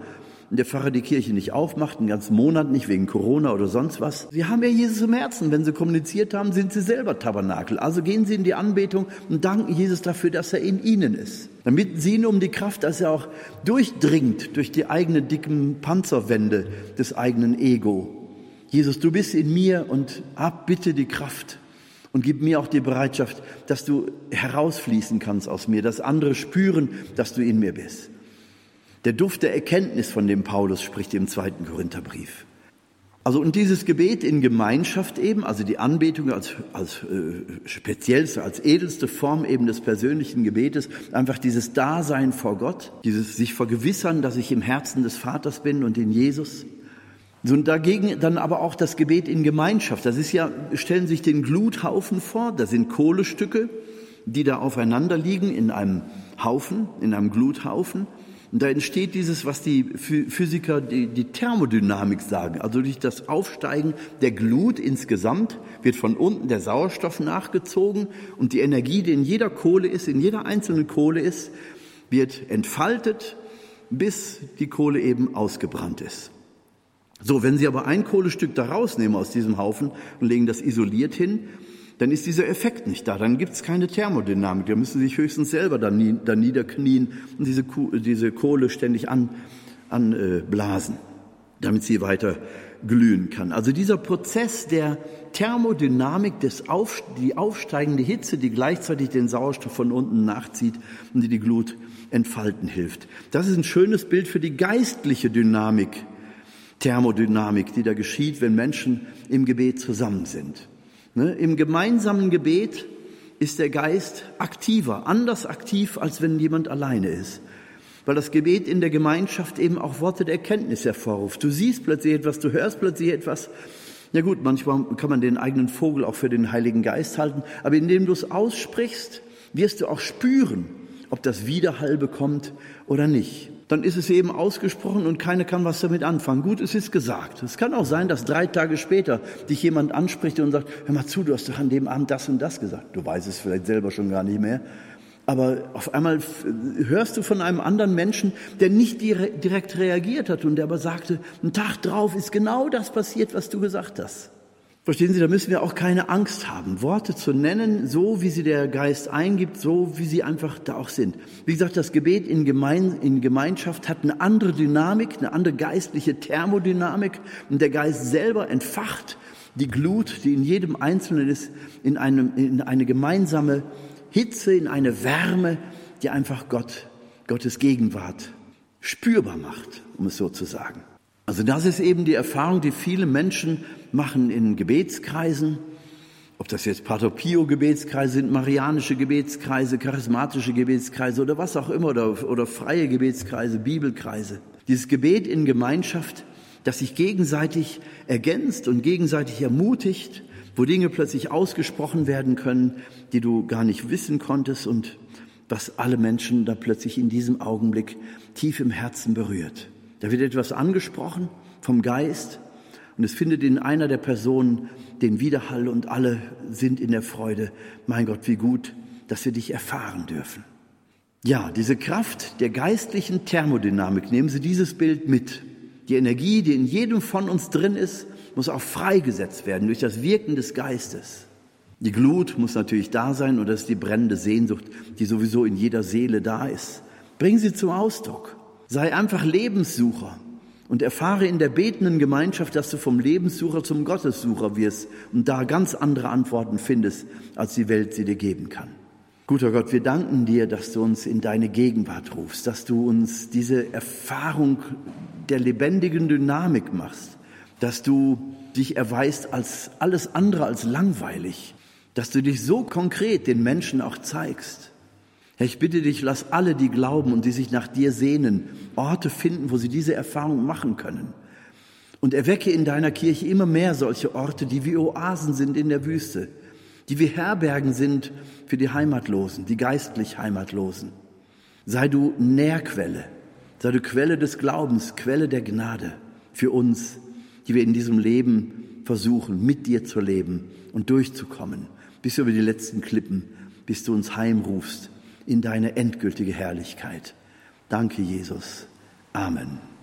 und der Pfarrer die Kirche nicht aufmacht, einen ganzen Monat nicht wegen Corona oder sonst was. Sie haben ja Jesus im Herzen. Wenn Sie kommuniziert haben, sind Sie selber Tabernakel. Also gehen Sie in die Anbetung und danken Jesus dafür, dass er in Ihnen ist. Bitten Sie ihn um die Kraft, dass er auch durchdringt durch die eigene dicken Panzerwände des eigenen Ego. Jesus, du bist in mir und hab bitte die Kraft und gib mir auch die Bereitschaft, dass du herausfließen kannst aus mir, dass andere spüren, dass du in mir bist. Der Duft der Erkenntnis, von dem Paulus spricht im zweiten Korintherbrief. Also und dieses Gebet in Gemeinschaft eben, also die Anbetung als, als äh, speziellste, als edelste Form eben des persönlichen Gebetes, einfach dieses Dasein vor Gott, dieses sich vergewissern, dass ich im Herzen des Vaters bin und in Jesus. Und dagegen dann aber auch das Gebet in Gemeinschaft. Das ist ja, stellen sich den Gluthaufen vor, da sind Kohlestücke, die da aufeinander liegen in einem Haufen, in einem Gluthaufen. Und da entsteht dieses, was die Physiker die, die Thermodynamik sagen. Also durch das Aufsteigen der Glut insgesamt wird von unten der Sauerstoff nachgezogen und die Energie, die in jeder Kohle ist, in jeder einzelnen Kohle ist, wird entfaltet, bis die Kohle eben ausgebrannt ist. So, wenn Sie aber ein Kohlestück da rausnehmen aus diesem Haufen und legen das isoliert hin, dann ist dieser Effekt nicht da. Dann gibt es keine Thermodynamik. Da müssen Sie sich höchstens selber da, nie, da niederknien und diese, diese Kohle ständig anblasen, an, äh, damit sie weiter glühen kann. Also dieser Prozess der Thermodynamik, des Auf, die aufsteigende Hitze, die gleichzeitig den Sauerstoff von unten nachzieht und die die Glut entfalten hilft. Das ist ein schönes Bild für die geistliche Dynamik Thermodynamik, die da geschieht, wenn Menschen im Gebet zusammen sind. Ne? Im gemeinsamen Gebet ist der Geist aktiver, anders aktiv, als wenn jemand alleine ist. Weil das Gebet in der Gemeinschaft eben auch Worte der Erkenntnis hervorruft. Du siehst plötzlich etwas, du hörst plötzlich etwas. Ja gut, manchmal kann man den eigenen Vogel auch für den Heiligen Geist halten, aber indem du es aussprichst, wirst du auch spüren, ob das Widerhall bekommt oder nicht dann ist es eben ausgesprochen und keiner kann was damit anfangen. Gut, es ist gesagt. Es kann auch sein, dass drei Tage später dich jemand anspricht und sagt, hör mal zu, du hast doch an dem Abend das und das gesagt. Du weißt es vielleicht selber schon gar nicht mehr. Aber auf einmal hörst du von einem anderen Menschen, der nicht direkt reagiert hat und der aber sagte, ein Tag drauf ist genau das passiert, was du gesagt hast. Verstehen Sie, da müssen wir auch keine Angst haben, Worte zu nennen, so wie sie der Geist eingibt, so wie sie einfach da auch sind. Wie gesagt, das Gebet in, Gemein, in Gemeinschaft hat eine andere Dynamik, eine andere geistliche Thermodynamik und der Geist selber entfacht die Glut, die in jedem Einzelnen ist, in, einem, in eine gemeinsame Hitze, in eine Wärme, die einfach Gott, Gottes Gegenwart spürbar macht, um es so zu sagen. Also das ist eben die Erfahrung, die viele Menschen machen in Gebetskreisen, ob das jetzt Pater Pio Gebetskreise sind, marianische Gebetskreise, charismatische Gebetskreise oder was auch immer oder, oder freie Gebetskreise, Bibelkreise. Dieses Gebet in Gemeinschaft, das sich gegenseitig ergänzt und gegenseitig ermutigt, wo Dinge plötzlich ausgesprochen werden können, die du gar nicht wissen konntest und was alle Menschen da plötzlich in diesem Augenblick tief im Herzen berührt. Da wird etwas angesprochen vom Geist und es findet in einer der Personen den Widerhall und alle sind in der Freude. Mein Gott, wie gut, dass wir dich erfahren dürfen. Ja, diese Kraft der geistlichen Thermodynamik, nehmen Sie dieses Bild mit. Die Energie, die in jedem von uns drin ist, muss auch freigesetzt werden durch das Wirken des Geistes. Die Glut muss natürlich da sein und das ist die brennende Sehnsucht, die sowieso in jeder Seele da ist. Bringen Sie zum Ausdruck. Sei einfach Lebenssucher und erfahre in der betenden Gemeinschaft, dass du vom Lebenssucher zum Gottessucher wirst und da ganz andere Antworten findest, als die Welt sie dir geben kann. Guter Gott, wir danken dir, dass du uns in deine Gegenwart rufst, dass du uns diese Erfahrung der lebendigen Dynamik machst, dass du dich erweist als alles andere als langweilig, dass du dich so konkret den Menschen auch zeigst. Herr, ich bitte dich, lass alle, die glauben und die sich nach dir sehnen, Orte finden, wo sie diese Erfahrung machen können. Und erwecke in deiner Kirche immer mehr solche Orte, die wie Oasen sind in der Wüste, die wie Herbergen sind für die Heimatlosen, die geistlich Heimatlosen. Sei du Nährquelle, sei du Quelle des Glaubens, Quelle der Gnade für uns, die wir in diesem Leben versuchen, mit dir zu leben und durchzukommen, bis über die letzten Klippen, bis du uns heimrufst in deine endgültige Herrlichkeit. Danke, Jesus. Amen.